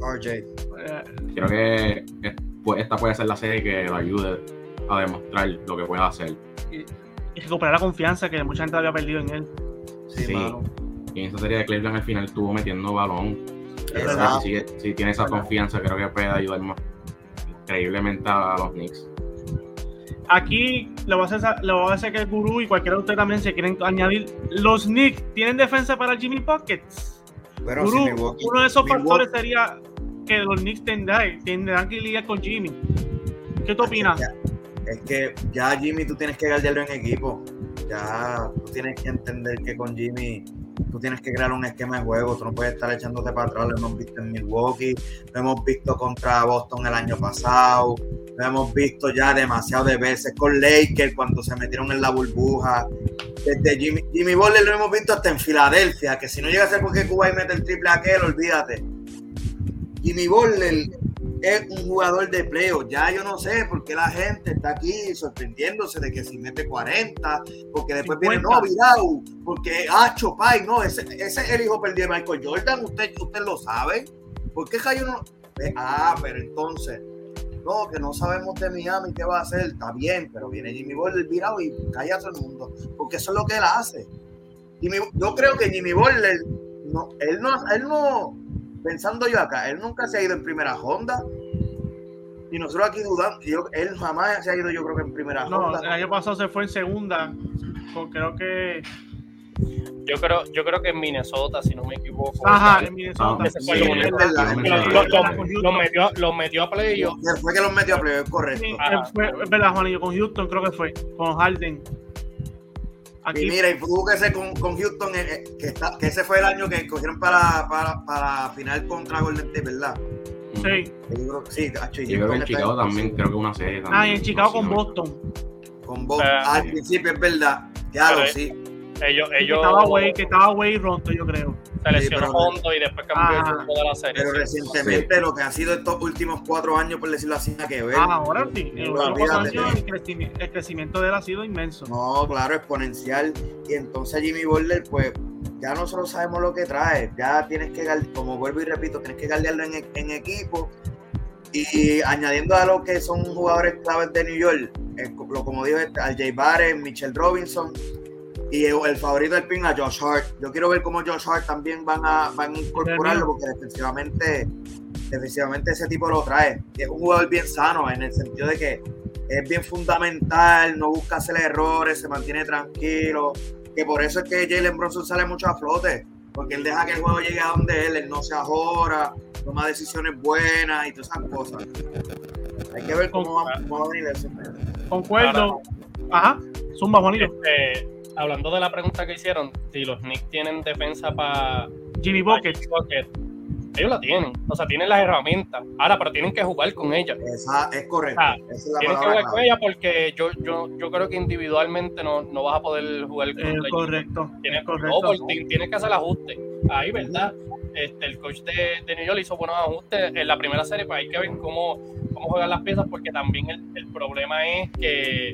RJ. Creo que pues, esta puede ser la serie que lo ayude a demostrar lo que puede hacer y recuperar la confianza que mucha gente había perdido en él. Sí, Y en esa serie de Cleveland al final estuvo metiendo balón. Si, tiene esa confianza, creo que puede ayudar más increíblemente a los Knicks. aquí lo va a hacer, lo va a hacer que el gurú y cualquiera de ustedes también se quieren añadir. Los Knicks tienen defensa para Jimmy Pockets. Pero uno de esos factores sería que los Knicks tendrán, tendrán que lidiar con Jimmy. ¿Qué tú opinas? Es que ya Jimmy tú tienes que guardarlo en equipo. Ya tú tienes que entender que con Jimmy tú tienes que crear un esquema de juego, tú no puedes estar echándote para atrás, lo hemos visto en Milwaukee, lo hemos visto contra Boston el año pasado, lo hemos visto ya demasiado de veces con Lakers cuando se metieron en la burbuja, desde Jimmy, Jimmy Butler lo hemos visto hasta en Filadelfia, que si no llega a ser porque Cuba y mete el triple aquel, olvídate. Jimmy Butler es un jugador de pleo. Ya yo no sé por qué la gente está aquí sorprendiéndose de que si mete 40, porque después viene, no, Vidal, porque, ah, Chopay, no, ese, ese es el hijo perdido de Michael Jordan, usted, usted lo sabe. ¿Por qué Jayo no? Ah, pero entonces, no, que no sabemos de Miami qué va a hacer, está bien, pero viene Jimmy Butler virado y calla a todo el mundo, porque eso es lo que él hace. yo creo que Jimmy Butler, no, él no, él no, pensando yo acá, él nunca se ha ido en primera Honda. Y nosotros aquí dudando, él jamás se ha ido, yo creo que en primera no, Honda. El año pasado se fue en segunda. creo que. Yo creo, yo creo que en Minnesota, si no me equivoco. Ajá, en Minnesota. Los metió, lo metió a playoff. Fue que los metió a playoff, correcto. Sí, fue, es verdad, Juanillo, con Houston creo que fue, con Harden. Y mira, y tuvo que ser con, con Houston, eh, eh, que, está, que ese fue el año que cogieron para, para, para final contra Golden State, ¿verdad? Sí. Yo creo, sí, yo creo que en Chicago también, creo que una serie Ah, y en Chicago con Boston. Con Boston. Ah, al principio es verdad. Claro, sí. Ellos, ellos... Que estaba Way, que estaba Way roto, yo creo. Se lesionó Hondo y después cambió el rumbo de la serie. Pero recientemente lo que ha sido estos últimos cuatro años, por decirlo así, nada que ver. Ah, ahora sí. El crecimiento, de él ha sido inmenso. No, claro, exponencial. Y entonces Jimmy Butler, pues ya nosotros sabemos lo que trae. Ya tienes que, como vuelvo y repito, tienes que guardarlo en, en equipo. Y añadiendo a lo que son jugadores claves de New York, eh, como dijo al Jay Barrett, Michelle Robinson, y el, favorito del pin a Josh Hart. Yo quiero ver cómo Josh Hart también van a, van a incorporarlo porque defensivamente, defensivamente ese tipo lo trae. Es un jugador bien sano en el sentido de que es bien fundamental, no busca hacer errores, se mantiene tranquilo. Que por eso es que Jalen Bronson sale mucho a flote, porque él deja que el juego llegue a donde él, él no se ajora, toma decisiones buenas y todas esas cosas. Hay que ver cómo, va, a venir eso. Concuerdo. Ajá, zumba, bonito. Este, hablando de la pregunta que hicieron, si los Knicks tienen defensa para Jimmy Bucket. ellos la tienen, o sea, tienen las herramientas. Ahora, pero tienen que jugar con ella. Esa es correcto. tienen que jugar con ella porque yo, yo, yo creo que individualmente no, no vas a poder jugar con ella. Correcto. Tienes, correcto. tienes que hacer el ajuste. Ahí, ¿verdad? Este, el coach de, de New York hizo buenos ajustes en la primera serie, pues hay que ver cómo, cómo juegan las piezas, porque también el, el problema es que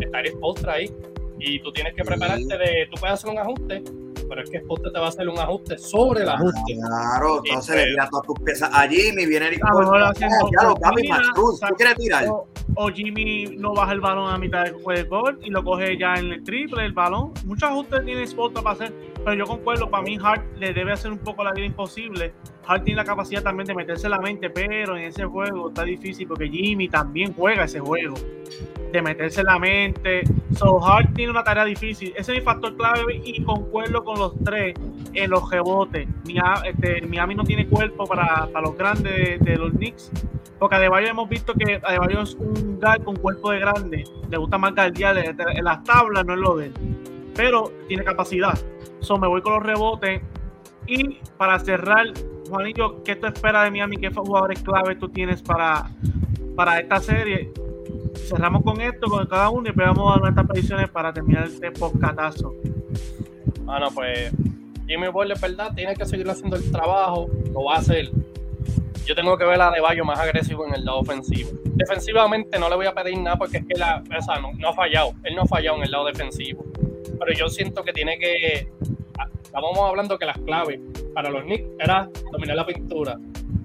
está el postre ahí y tú tienes que prepararte de, tú puedes hacer un ajuste, pero es que Spotter te va a hacer un ajuste sobre el ajuste. Claro, entonces le tiras todas tus piezas a Jimmy, viene Eric ah, ya lo papi, Cruz, tú quieres tirar. O, Jimmy no baja el balón a mitad del gol y lo coge ya en el triple, el balón. Muchos ajustes tiene Spotter para hacer, pero yo concuerdo, para mí Hart le debe hacer un poco la vida imposible. Hart tiene la capacidad también de meterse la mente, pero en ese juego está difícil porque Jimmy también juega ese juego de meterse la mente. So Hart tiene una tarea difícil. Ese es mi factor clave y concuerdo con los tres en los rebotes. Miami, este, Miami no tiene cuerpo para, para los grandes de, los Knicks. Porque Adebayo hemos visto que Adebayo es un guard con cuerpo de grande. Le gusta más guardiar en las tablas, no es lo de él. Pero tiene capacidad. So me voy con los rebotes. Y para cerrar, Juanillo, ¿qué tú esperas de Miami? ¿Qué jugadores clave tú tienes para, para esta serie? cerramos con esto, con cada uno y pegamos a nuestras predicciones para terminar este podcatazo. Bueno, pues Jimmy Butler, verdad, tiene que seguir haciendo el trabajo, lo va a hacer. Yo tengo que ver a De Bayo más agresivo en el lado ofensivo. Defensivamente no le voy a pedir nada porque es que la, o no, ha fallado. Él no ha fallado en el lado defensivo. Pero yo siento que tiene que. Estábamos hablando que las claves para los Knicks era dominar la pintura,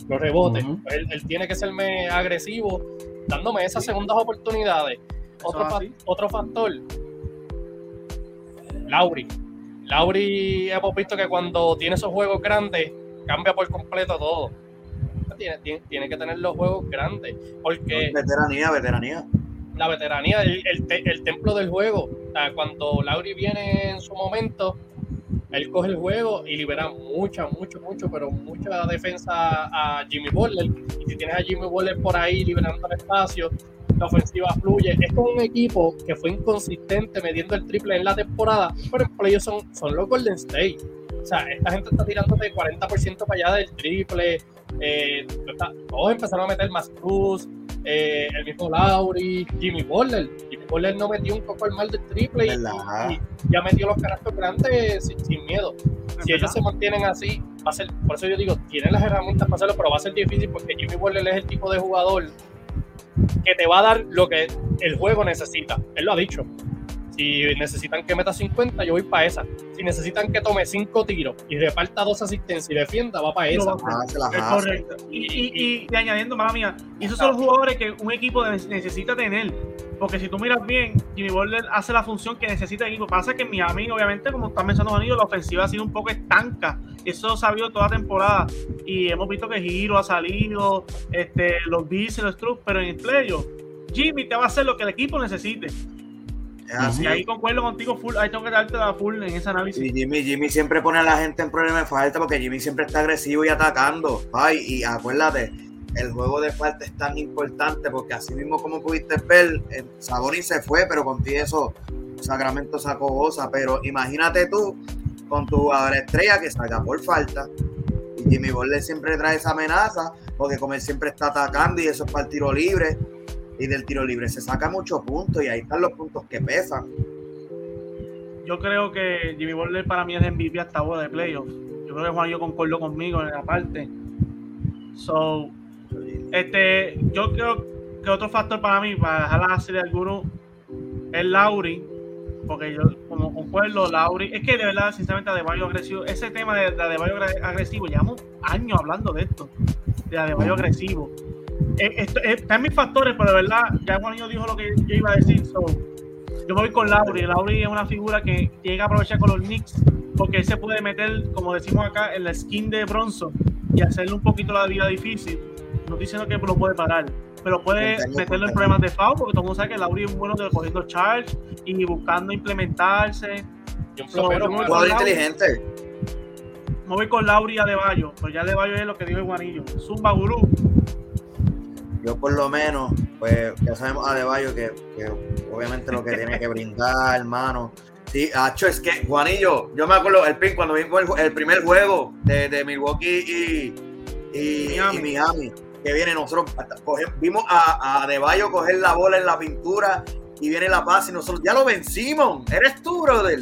los rebotes. él, él, tiene que ser agresivo dándome esas segundas oportunidades. Otro, otro factor, Lauri. Lauri hemos visto que cuando tiene esos juegos grandes, cambia por completo todo. Tiene, tiene, que tener los juegos grandes. Porque. Veteranía, veteranía. La veteranía, el, el, templo del juego. cuando Lauri viene en su momento, él coge el juego y libera mucha, mucho, mucho, pero mucha defensa a Jimmy Butler. Y si tienes a Jimmy Butler por ahí liberando el espacio, la ofensiva fluye. Es como un equipo que fue inconsistente mediendo el triple en la temporada, pero ellos son, son los Golden State. O sea, esta gente está tirando de 40% para allá del triple. Eh, todos empezaron a meter más cruz, eh, el mismo Lauri, Jimmy Butler. Jimmy Butler no metió un poco al mal del triple y, ya metió los carajos grandes sin, miedo. Si ellos se mantienen así, va a ser, por eso yo digo, tienen las herramientas para hacerlo, pero va a ser difícil porque Jimmy Butler es el tipo de jugador que te va a dar lo que el juego necesita. Él lo ha dicho. Si necesitan que meta 50, yo voy para esa. Si necesitan que tome 5 tiros y reparta dos asistencias y defienda, va para esa. es correcto. Y, y, añadiendo, mala mía, esos son los jugadores que un equipo necesita tener. Porque si tú miras bien, Jimmy Butler hace la función que necesita el equipo. Pasa que en Miami, obviamente, como está mencionando Danilo, la ofensiva ha sido un poco estanca. Eso se ha habido toda la temporada. Y hemos visto que Giro ha salido, este, los Bills los Struck, pero en el playoff, Jimmy te va a hacer lo que el equipo necesite. Y ahí concuerdo contigo, full, ahí tengo que darte la full en ese análisis. Y Jimmy, Jimmy siempre pone a la gente en problemas de falta porque Jimmy siempre está agresivo y atacando. Ay, y acuérdate, el juego de falta es tan importante porque así mismo como pudiste ver, Saboni se fue, pero contigo eso Sacramento sacó goza. Pero imagínate tú con tu jugador estrella que salga por falta. Y Jimmy Butler siempre trae esa amenaza porque como él siempre está atacando y eso es para el tiro libre y del tiro libre se saca muchos puntos y ahí están los puntos que pesan. Yo creo que Jimmy Butler para mí es MVP hasta ahora de playoffs. Yo creo que Juan yo concuerdo conmigo en la parte. So, este, yo creo que otro factor para mí, para dejar la serie alguno, es Lauri. Porque yo, como concuerdo, Lauri, es que de verdad, sinceramente, Adebayo agresivo, ese tema de, de Adebayo agresivo, llevamos años hablando de esto, de Adebayo agresivo eh, eh, están mis factores, pero de verdad, ya Juanillo dijo lo que yo iba a decir. yo me voy con Lauri. Lauri es una figura que llega a aprovechar con los Knicks porque él se puede meter, como decimos acá, en la skin de Bronson y hacerle un poquito la vida difícil. No estoy diciendo que lo puede parar, pero puede meterlo en problemas de foul porque todo el mundo sabe que Lauri es bueno de cogiendo charge y buscando implementarse. Yo so, jugador inteligente. Me voy con Lauri a Bayo, pues ya De Bayo es lo que dijo el Guanillo. Zumba Gurú yo por lo menos, pues ya sabemos a De que, que obviamente lo que tiene que brindar, hermano. Sí, Hacho, es que, Juanillo, yo me acuerdo el pin cuando vimos el, primer juego de, de Milwaukee y, y, Miami. que viene nosotros, vimos a, a De coger la bola en la pintura y viene la paz y nosotros ya lo vencimos. Eres tú, brother.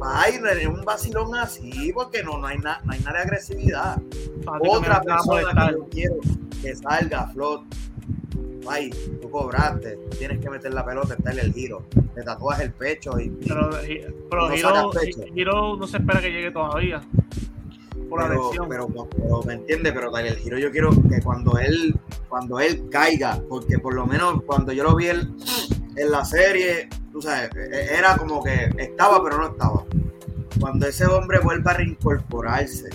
Ay, en un vacilón así, porque no, no hay, nada no hay nada de agresividad. Otra persona que yo quiero que salga a flot. Ay, tú cobraste, tienes que meter la pelota, está en el giro, te tatuas el pecho y. Pero, pero no giro, no se espera que llegue todavía. Por la lesión. Pero, me entiende, pero el giro yo quiero que cuando él, cuando él caiga, porque por lo menos cuando yo lo vi en la serie, tú sabes, e, era como que estaba, pero no estaba. Cuando ese hombre vuelva a reincorporarse,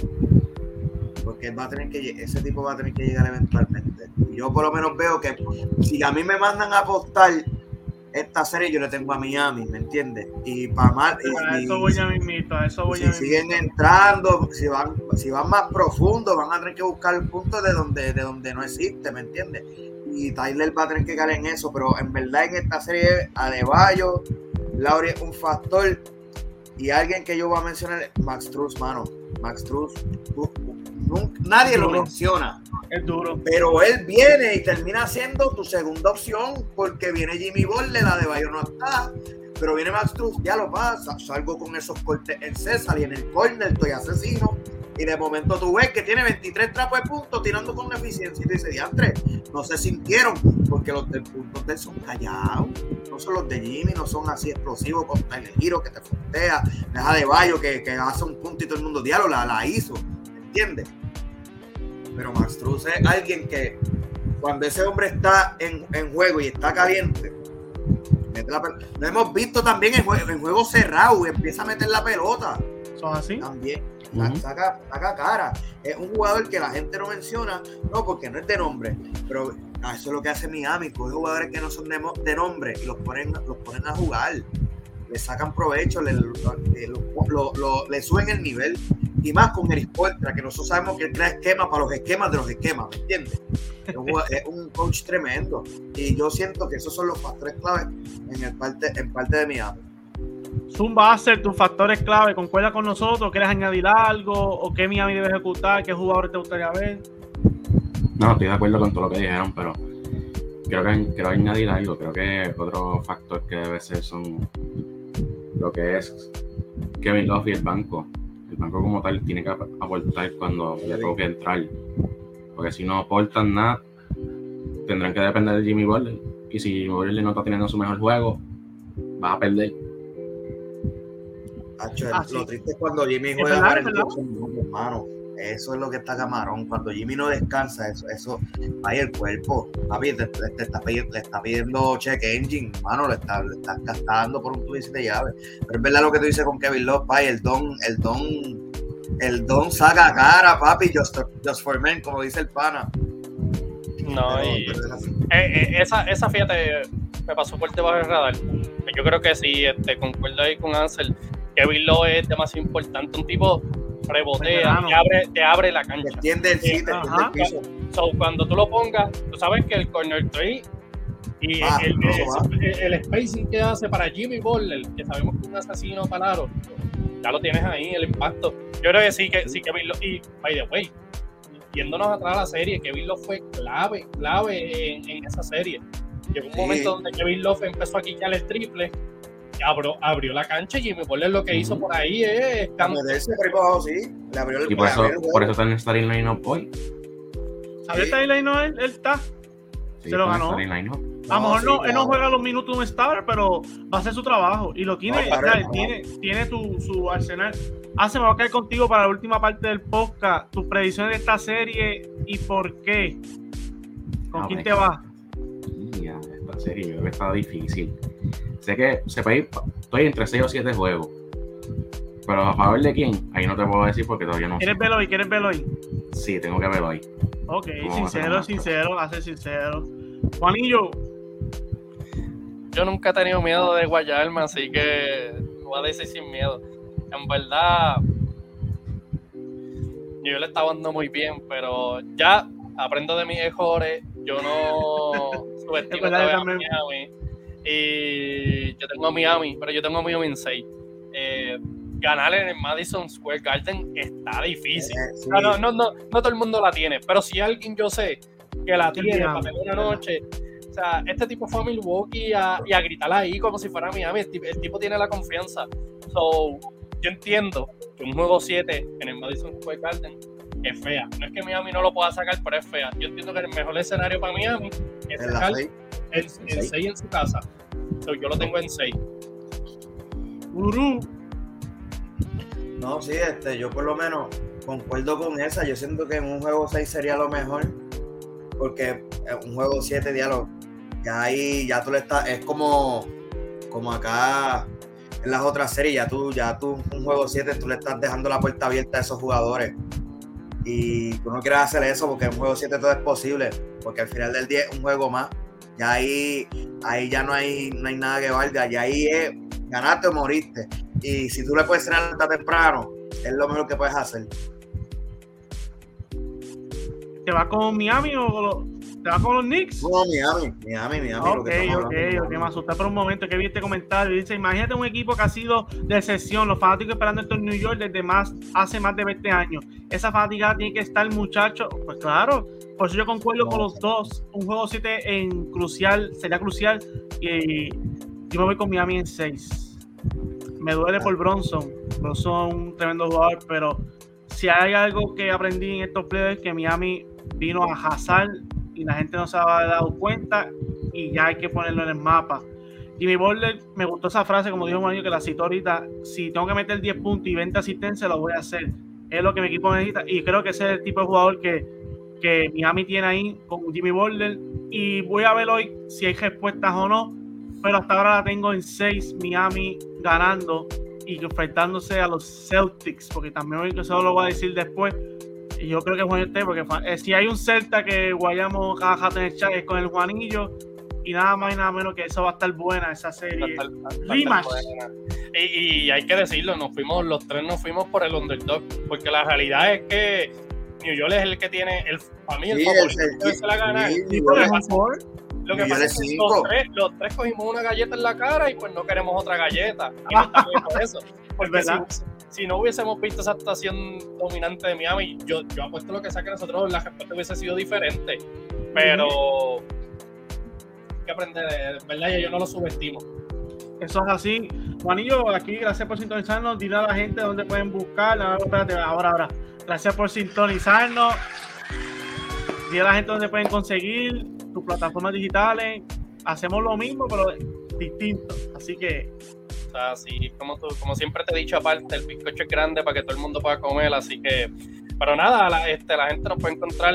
porque va a tener que ese tipo va a tener que llegar eventualmente. yo por lo menos veo que si a mí me mandan a apostar esta serie, yo le tengo a Miami, ¿me entiendes? Y para mal. Y, eso voy a mismito, a eso voy si siguen entrando, si van, si van más profundo, van a tener que buscar el punto de donde, de donde no existe, ¿me entiendes? Y Tyler va a tener que caer en eso, pero en verdad en esta serie, Adebayo, Lauri es un factor. Y alguien que yo voy a mencionar, Max Truss, mano. Max Truss, nadie lo menciona. Es duro. Pero él viene y termina siendo tu segunda opción porque viene Jimmy Butler, la de Bayo no está. Pero viene Max Truss, ya lo pasa. Salgo con esos cortes en César y en el corner estoy asesino. Y de momento tú ves que tiene 23 trapos de puntos tirando con eficiencia. Y te dice, diantre, no se sintieron porque los del punto de son callados. No son los de Jimmy, no son así explosivos con el giro que te frontea. Deja de Bayo que, que hace un punto y todo el mundo diálogo la, la hizo. ¿Entiendes? Pero Max Truss es alguien que cuando ese hombre está en, juego y está caliente, lo hemos visto también en, juego, en juego cerrado, empieza a meter la pelota. ¿Son así? También. saca, cara. Es un jugador que la gente no menciona, no porque no es de nombre, pero eso es lo que hace Miami, coge jugadores que no son de, nombre y los ponen, los ponen a jugar, le sacan provecho, le, le suben el nivel y más con el Portra, que nosotros sabemos que él crea esquemas para los esquemas de los esquemas, ¿me entiendes? Es un, coach tremendo y yo siento que esos son los factores clave en, el parte, en parte de Miami. Zumba va a ser tus factores clave, concuerda con nosotros, ¿quieres añadir algo o qué Miami debe ejecutar, qué jugadores te gustaría ver? No, estoy de acuerdo con todo lo que dijeron, pero creo que quiero añadir algo, creo que otro factor que debe ser son lo que es Kevin Love y el banco el banco como tal tiene que aportar cuando le toque entrar. Porque si no aportan nada, tendrán que depender de Jimmy Butler. Y si Jimmy Butler no está teniendo su mejor juego, va a perder. Ah, lo triste es cuando Jimmy juega hermano. Eso es lo que está camarón. Cuando Jimmy no descansa, eso, eso ahí el cuerpo. Papi, te, está pidiendo, le está pidiendo check engine, mano, le está, le está gastando por un tubo de llave. Pero es verdad lo que tú dices con Kevin Love, papi, el don, el don, el don saca cara, papi, just, just for men, como dice el pana. No, y eh, eh, esa, esa fíjate, me pasó por debajo del radar. Yo creo que sí, este, concuerdo ahí con Ansel. Kevin Love es demasiado importante, un tipo rebotea, te abre, te abre la cancha. Entiende el, sitio, el piso. cuando tú lo pongas, tú sabes que el corner 3 y ah, el, el, spacing que hace para Jimmy Butler, que sabemos que es un asesino palaro, ya lo tienes ahí, el impacto. Yo creo que sí, que sí, Kevin Love, y by the way, yéndonos atrás a la serie, Kevin Love fue clave, clave en, en esa serie. Llegó un momento donde Kevin Love empezó a quitar el triple abrió, abrió la cancha y Jimmy Butler lo que hizo por ahí es sí. Le abrió el, y por eso, por eso está en el starting line-up hoy. ¿Sabes el line-up él, él está? se lo ganó. A lo mejor no, él no juega los minutos de un star, pero va a hacer su trabajo. Y lo tiene, tiene, tiene tu, su arsenal. Hace, me voy a quedar contigo para la última parte del podcast. Tus predicciones de esta serie y por qué. ¿Con ah, quién te vas? Esta serie que está difícil. Sé que se puede estoy entre 6 o 7 juegos. Pero a favor de quién, ahí no te puedo decir porque todavía no ¿Quieres verlo hoy? ¿Quieres verlo hoy? Sí, tengo que verlo hoy. Ok, sincero, sincero, hace sincero. Juanillo. Yo nunca he tenido miedo de guayarme, así que voy a decir sin miedo. En verdad, yo le estaba dando muy bien, pero ya aprendo de mis errores. Yo no subestimo a Miami. Y yo tengo a Miami, pero yo tengo a Miami en 6. Eh, ganar en el Madison Square Garden está difícil. Eh, no, no, no, no, todo el mundo la tiene, pero si alguien yo sé que la tiene para tener una noche, o sea, este tipo fue a Milwaukee a, y a gritar ahí como si fuera Miami. El tipo, tiene la confianza. So, yo entiendo que un juego 7 en el Madison Square Garden es fea. No es que Miami no lo pueda sacar, pero es fea. Yo entiendo que el mejor escenario para Miami es sacar el 6 en su casa. yo lo tengo en 6. No, sí, este, yo por lo menos concuerdo con esa. Yo siento que en un juego 6 sería lo mejor. Porque en un juego 7 diálogo, ya ahí ya tú le estás, es como, como acá en las otras series, ya tú, ya tú, un juego 7, tú le estás dejando la puerta abierta a esos jugadores. Y tú no quieres hacer eso porque en un juego 7 todo es posible. Porque al final del día es un juego más ya ahí, ahí ya no hay, no hay nada que valga, ya ahí es ganaste o moriste. Y si tú le puedes cenar hasta temprano, es lo mejor que puedes hacer. ¿Te vas con Miami o te vas con los Knicks? No, Miami, Miami, Miami. Ok, ok, ok, me asusté por un momento que vi este comentario. Dice, imagínate un equipo que ha sido de excepción, los fanáticos esperando esto en New York desde más, hace más de 20 años. Esa fatiga tiene que estar, muchacho. Pues claro, por eso yo concuerdo con los dos. Un juego 7 en crucial, sería crucial. Y yo me voy con Miami en 6. Me duele por Bronson. Bronson un tremendo jugador, pero si hay algo que aprendí en estos playoffs que Miami vino a Hazard y la gente no se había dado cuenta y ya hay que ponerlo en el mapa. Jimmy Butler, me gustó esa frase, como dijo Mario, que la citó ahorita, si tengo que meter 10 puntos y 20 asistencias, lo voy a hacer. Es lo que mi equipo necesita y creo que ese es el tipo de jugador que que Miami tiene ahí con Jimmy Butler. Y voy a ver hoy si hay respuestas o no. Pero hasta ahora la tengo en 6, Miami ganando y enfrentándose a los Celtics, porque también hoy solo lo voy a decir después. Y yo creo que Juan esté, porque eh, si hay un Celta que guayamos cada jato en el chat es con el Juanillo, y nada más y nada menos que eso va a estar buena esa serie. Y, hay que decirlo, nos fuimos, los tres nos fuimos por el underdog, porque la realidad es que New York es el que tiene el para mí el favorito se la gana. lo que pasa es que los tres, los tres, cogimos una galleta en la cara y pues no queremos otra galleta. Y no por eso. Porque si, si, no hubiésemos visto esa actuación dominante de Miami, yo, yo apuesto lo que sea que nosotros la respuesta hubiese sido diferente. Pero que aprender, ¿verdad? Yo no lo subestimo. Eso es así. Juanillo, aquí gracias por sintonizarnos. Dile a la gente dónde pueden buscar. ahora, ahora. Gracias por sintonizarnos. Dile a la gente dónde pueden conseguir tus plataformas digitales. Hacemos lo mismo, pero distinto. Así que. O sea, como, como siempre te he dicho, aparte, el bizcocho es grande para que todo el mundo pueda comer. Así que. Pero nada, la, este, la gente nos puede encontrar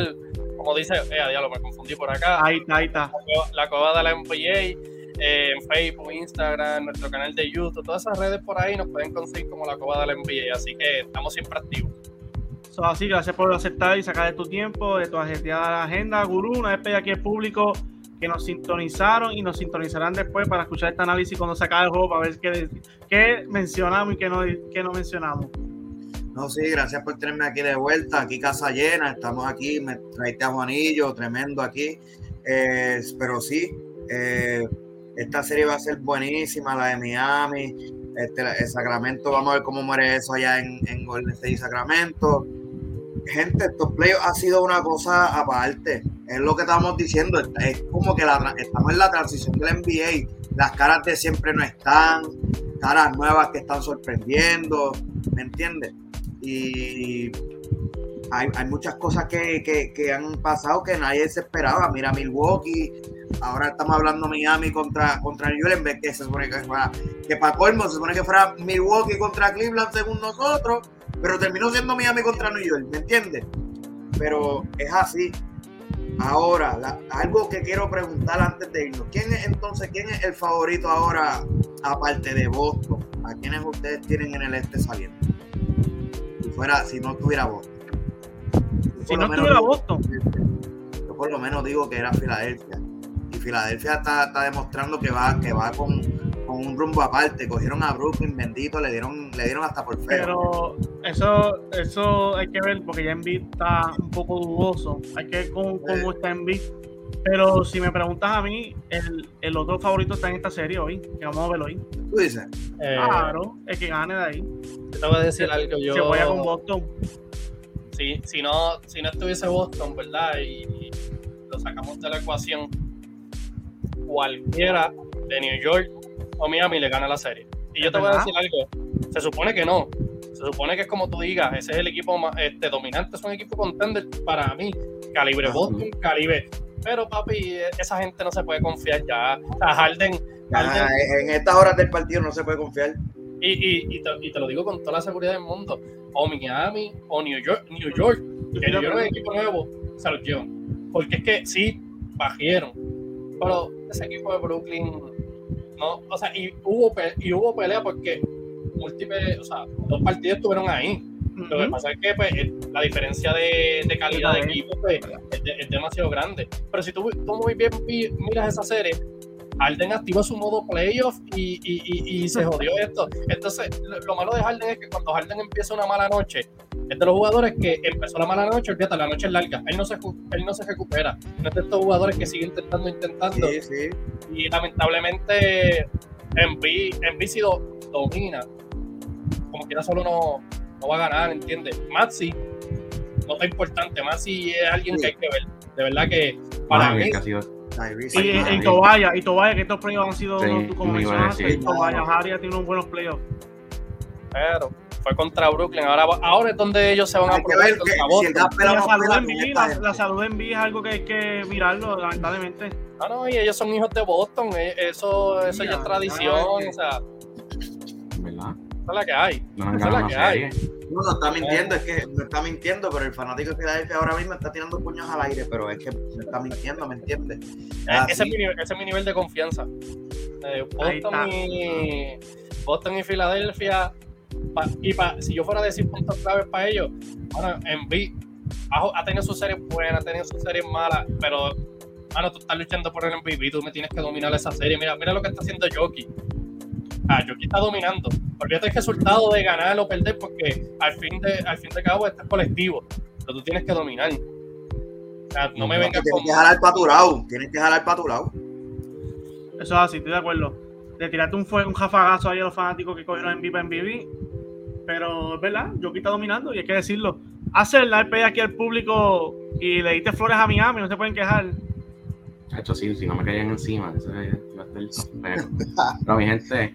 como dice, eh, diablo, me confundí por acá. Ahí está, ahí está. La, coba de la NBA, eh, en Facebook, Instagram, nuestro canal de YouTube, todas esas redes por ahí nos pueden conseguir como la coba de la NBA, así que estamos siempre activos. Eso así, gracias por aceptar y sacar de tu tiempo, de tu agenda, Gurú, una vez aquí el público que nos sintonizaron y nos sintonizarán después para escuchar este análisis cuando se acabe el juego, para ver qué, qué mencionamos y qué no, qué no mencionamos. No, sí, gracias por tenerme aquí de vuelta. Aquí casa llena, estamos aquí, me traiste a Juanillo, tremendo aquí. Eh, pero sí, eh, esta serie va a ser buenísima, la de Miami, este, el Sacramento, vamos a ver cómo muere eso allá en, en Golden State y Sacramento. Gente, estos playoffs ha sido una cosa aparte. Es lo que estamos diciendo. Es como que estamos en la transición del NBA. Las caras de siempre no están, caras nuevas que están sorprendiendo. ¿Me entiendes? y hay, muchas cosas que, han pasado que nadie se esperaba. Mira Milwaukee, ahora estamos hablando Miami contra, contra New York, que se supone que fuera, que para colmo se supone que fuera Milwaukee contra Cleveland según nosotros, pero terminó siendo Miami contra New York, ¿me entiendes? Pero es así. Ahora, algo que quiero preguntar antes de irnos, ¿quién es entonces, quién es el favorito ahora, aparte de Boston? ¿A quiénes ustedes tienen en el este saliendo? fuera, si no tuviera Boston. Si no tuviera Boston. Yo por lo menos digo que era Filadelfia. Y Filadelfia está, demostrando que va, que va con, un rumbo aparte. Cogieron a Brooklyn, bendito, le dieron, le dieron hasta por feo. Pero eso, eso hay que ver, porque ya Embiid está un poco dudoso. Hay que ver cómo, cómo está Embiid. Pero si me preguntas a mí, el, el, otro favorito está en esta serie hoy, que vamos a verlo hoy. ¿Tú dices? Eh, claro, el que gane de ahí. Yo te voy a decir algo. Yo, se voy a con Boston. Sí, si no, si no estuviese Boston, ¿verdad? Y, lo sacamos de la ecuación, cualquiera de New York o Miami le gana la serie. Y yo te voy a decir algo. Se supone que no. Se supone que es como tú digas, ese es el equipo más este, dominante, es un equipo contender para mí. Calibre Boston, calibre pero papi, esa gente no se puede confiar ya. O sea, Harden. en estas horas del partido no se puede confiar. Y, y, y, te, lo digo con toda la seguridad del mundo. O Miami o New York, New York, que New York es equipo nuevo, se los llevan. Porque es que sí, bajieron. Pero ese equipo de Brooklyn, no, o sea, y hubo, y hubo pelea porque múltiples, o sea, dos partidos estuvieron ahí. Lo que pasa es que pues, la diferencia de, de calidad de equipo pues, es, demasiado grande. Pero si tú, tú muy bien miras esa serie, Harden activó su modo playoff y, y, y, se jodió esto. Entonces, lo, malo de Harden es que cuando Harden empieza una mala noche, es de los jugadores que empezó la mala noche, fíjate, la noche es larga, él no se, él no se recupera. No es de estos jugadores que siguen intentando, intentando. Sí, sí. Y lamentablemente, en si domina. Como quiera, solo no, no va a ganar, ¿entiendes? Maxi no está importante, Maxi es alguien que hay que ver. De verdad que para mí. Y, en Tobaya, y Tobaya, que estos playoffs han sido, sí, como mencionaste, y Tobaya, Jaria tiene unos buenos playoffs. Pero fue contra Brooklyn. Ahora, ahora es donde ellos se van a probar la, salud en B, la, salud en B es algo que hay que mirarlo, lamentablemente. Ah, no, y ellos son hijos de Boston. Eh, eso, eso ya es tradición. O sea, ¿verdad? Esa es la que hay. No, esa es la que hay. No, no está mintiendo, es que no está mintiendo, pero el fanático de Filadelfia ahora mismo está tirando puños al aire, pero es que me está mintiendo, ¿me entiendes? Eh, ese, es mi, ese, es mi, nivel de confianza. Eh, Boston, y, Boston y Filadelfia, y pa, si yo fuera a decir puntos claves para ellos, bueno, en B, ha, tenido sus series buenas, ha tenido sus series malas, pero, mano, tú estás luchando por el MVP, tú me tienes que dominar esa serie. Mira, mira lo que está haciendo Jockey. Ah, Jockey está dominando. Olvídate el resultado de ganar o perder, porque al fin de, al fin de cabo estás colectivo, pero tú tienes que dominar. O sea, no me vengas con. Tienes que jalar paturado, tienes que jalar paturado. Eso es así, estoy de acuerdo. De tirarte un, un jafagazo ahí a los fanáticos que cogieron en vivo en BB. Pero es verdad, Jockey está dominando y hay que decirlo hace el RP aquí al público y le diste flores a Miami, no se pueden quejar. Hecho, sí, si no me caían encima, eso estar Pero mi gente,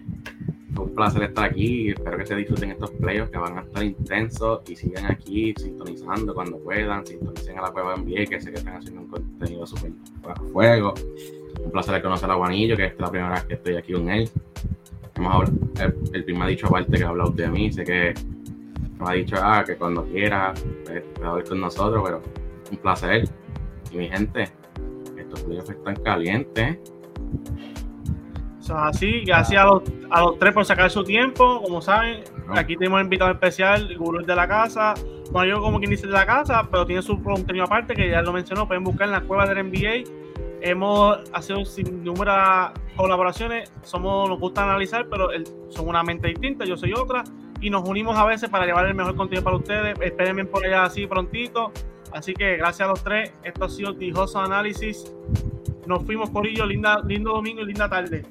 fue un placer estar aquí. Espero que se disfruten estos playoffs que van a estar intensos y sigan aquí sintonizando cuando puedan. Sintonicen a la cueva NBA, que sé que están haciendo un contenido súper fuego. Un placer conocer a Juanillo, que es la primera vez que estoy aquí con él. Hemos hablado, el, el primo ha dicho aparte que ha hablado de mí, sé que nos ha dicho ah, que cuando quiera pues, puede con nosotros, pero un placer. Y mi gente, estos playoffs están calientes. Eso es así, gracias a los, a los tres por sacar su tiempo. Como saben, aquí tenemos invitado especial, el gurú de la casa. Bueno, yo como quien dice de la casa, pero tiene su contenido aparte que ya lo mencionó. Pueden buscar en la cueva del NBA. Hemos hecho sin número colaboraciones. Somos, nos gusta analizar, pero son una mente distinta. Yo soy otra y nos unimos a veces para llevar el mejor contenido para ustedes. Espérenme por allá así prontito. Así que gracias a los tres. Esto ha sido Tijoso Análisis. Nos fuimos, Corillo. Linda, lindo domingo y linda tarde.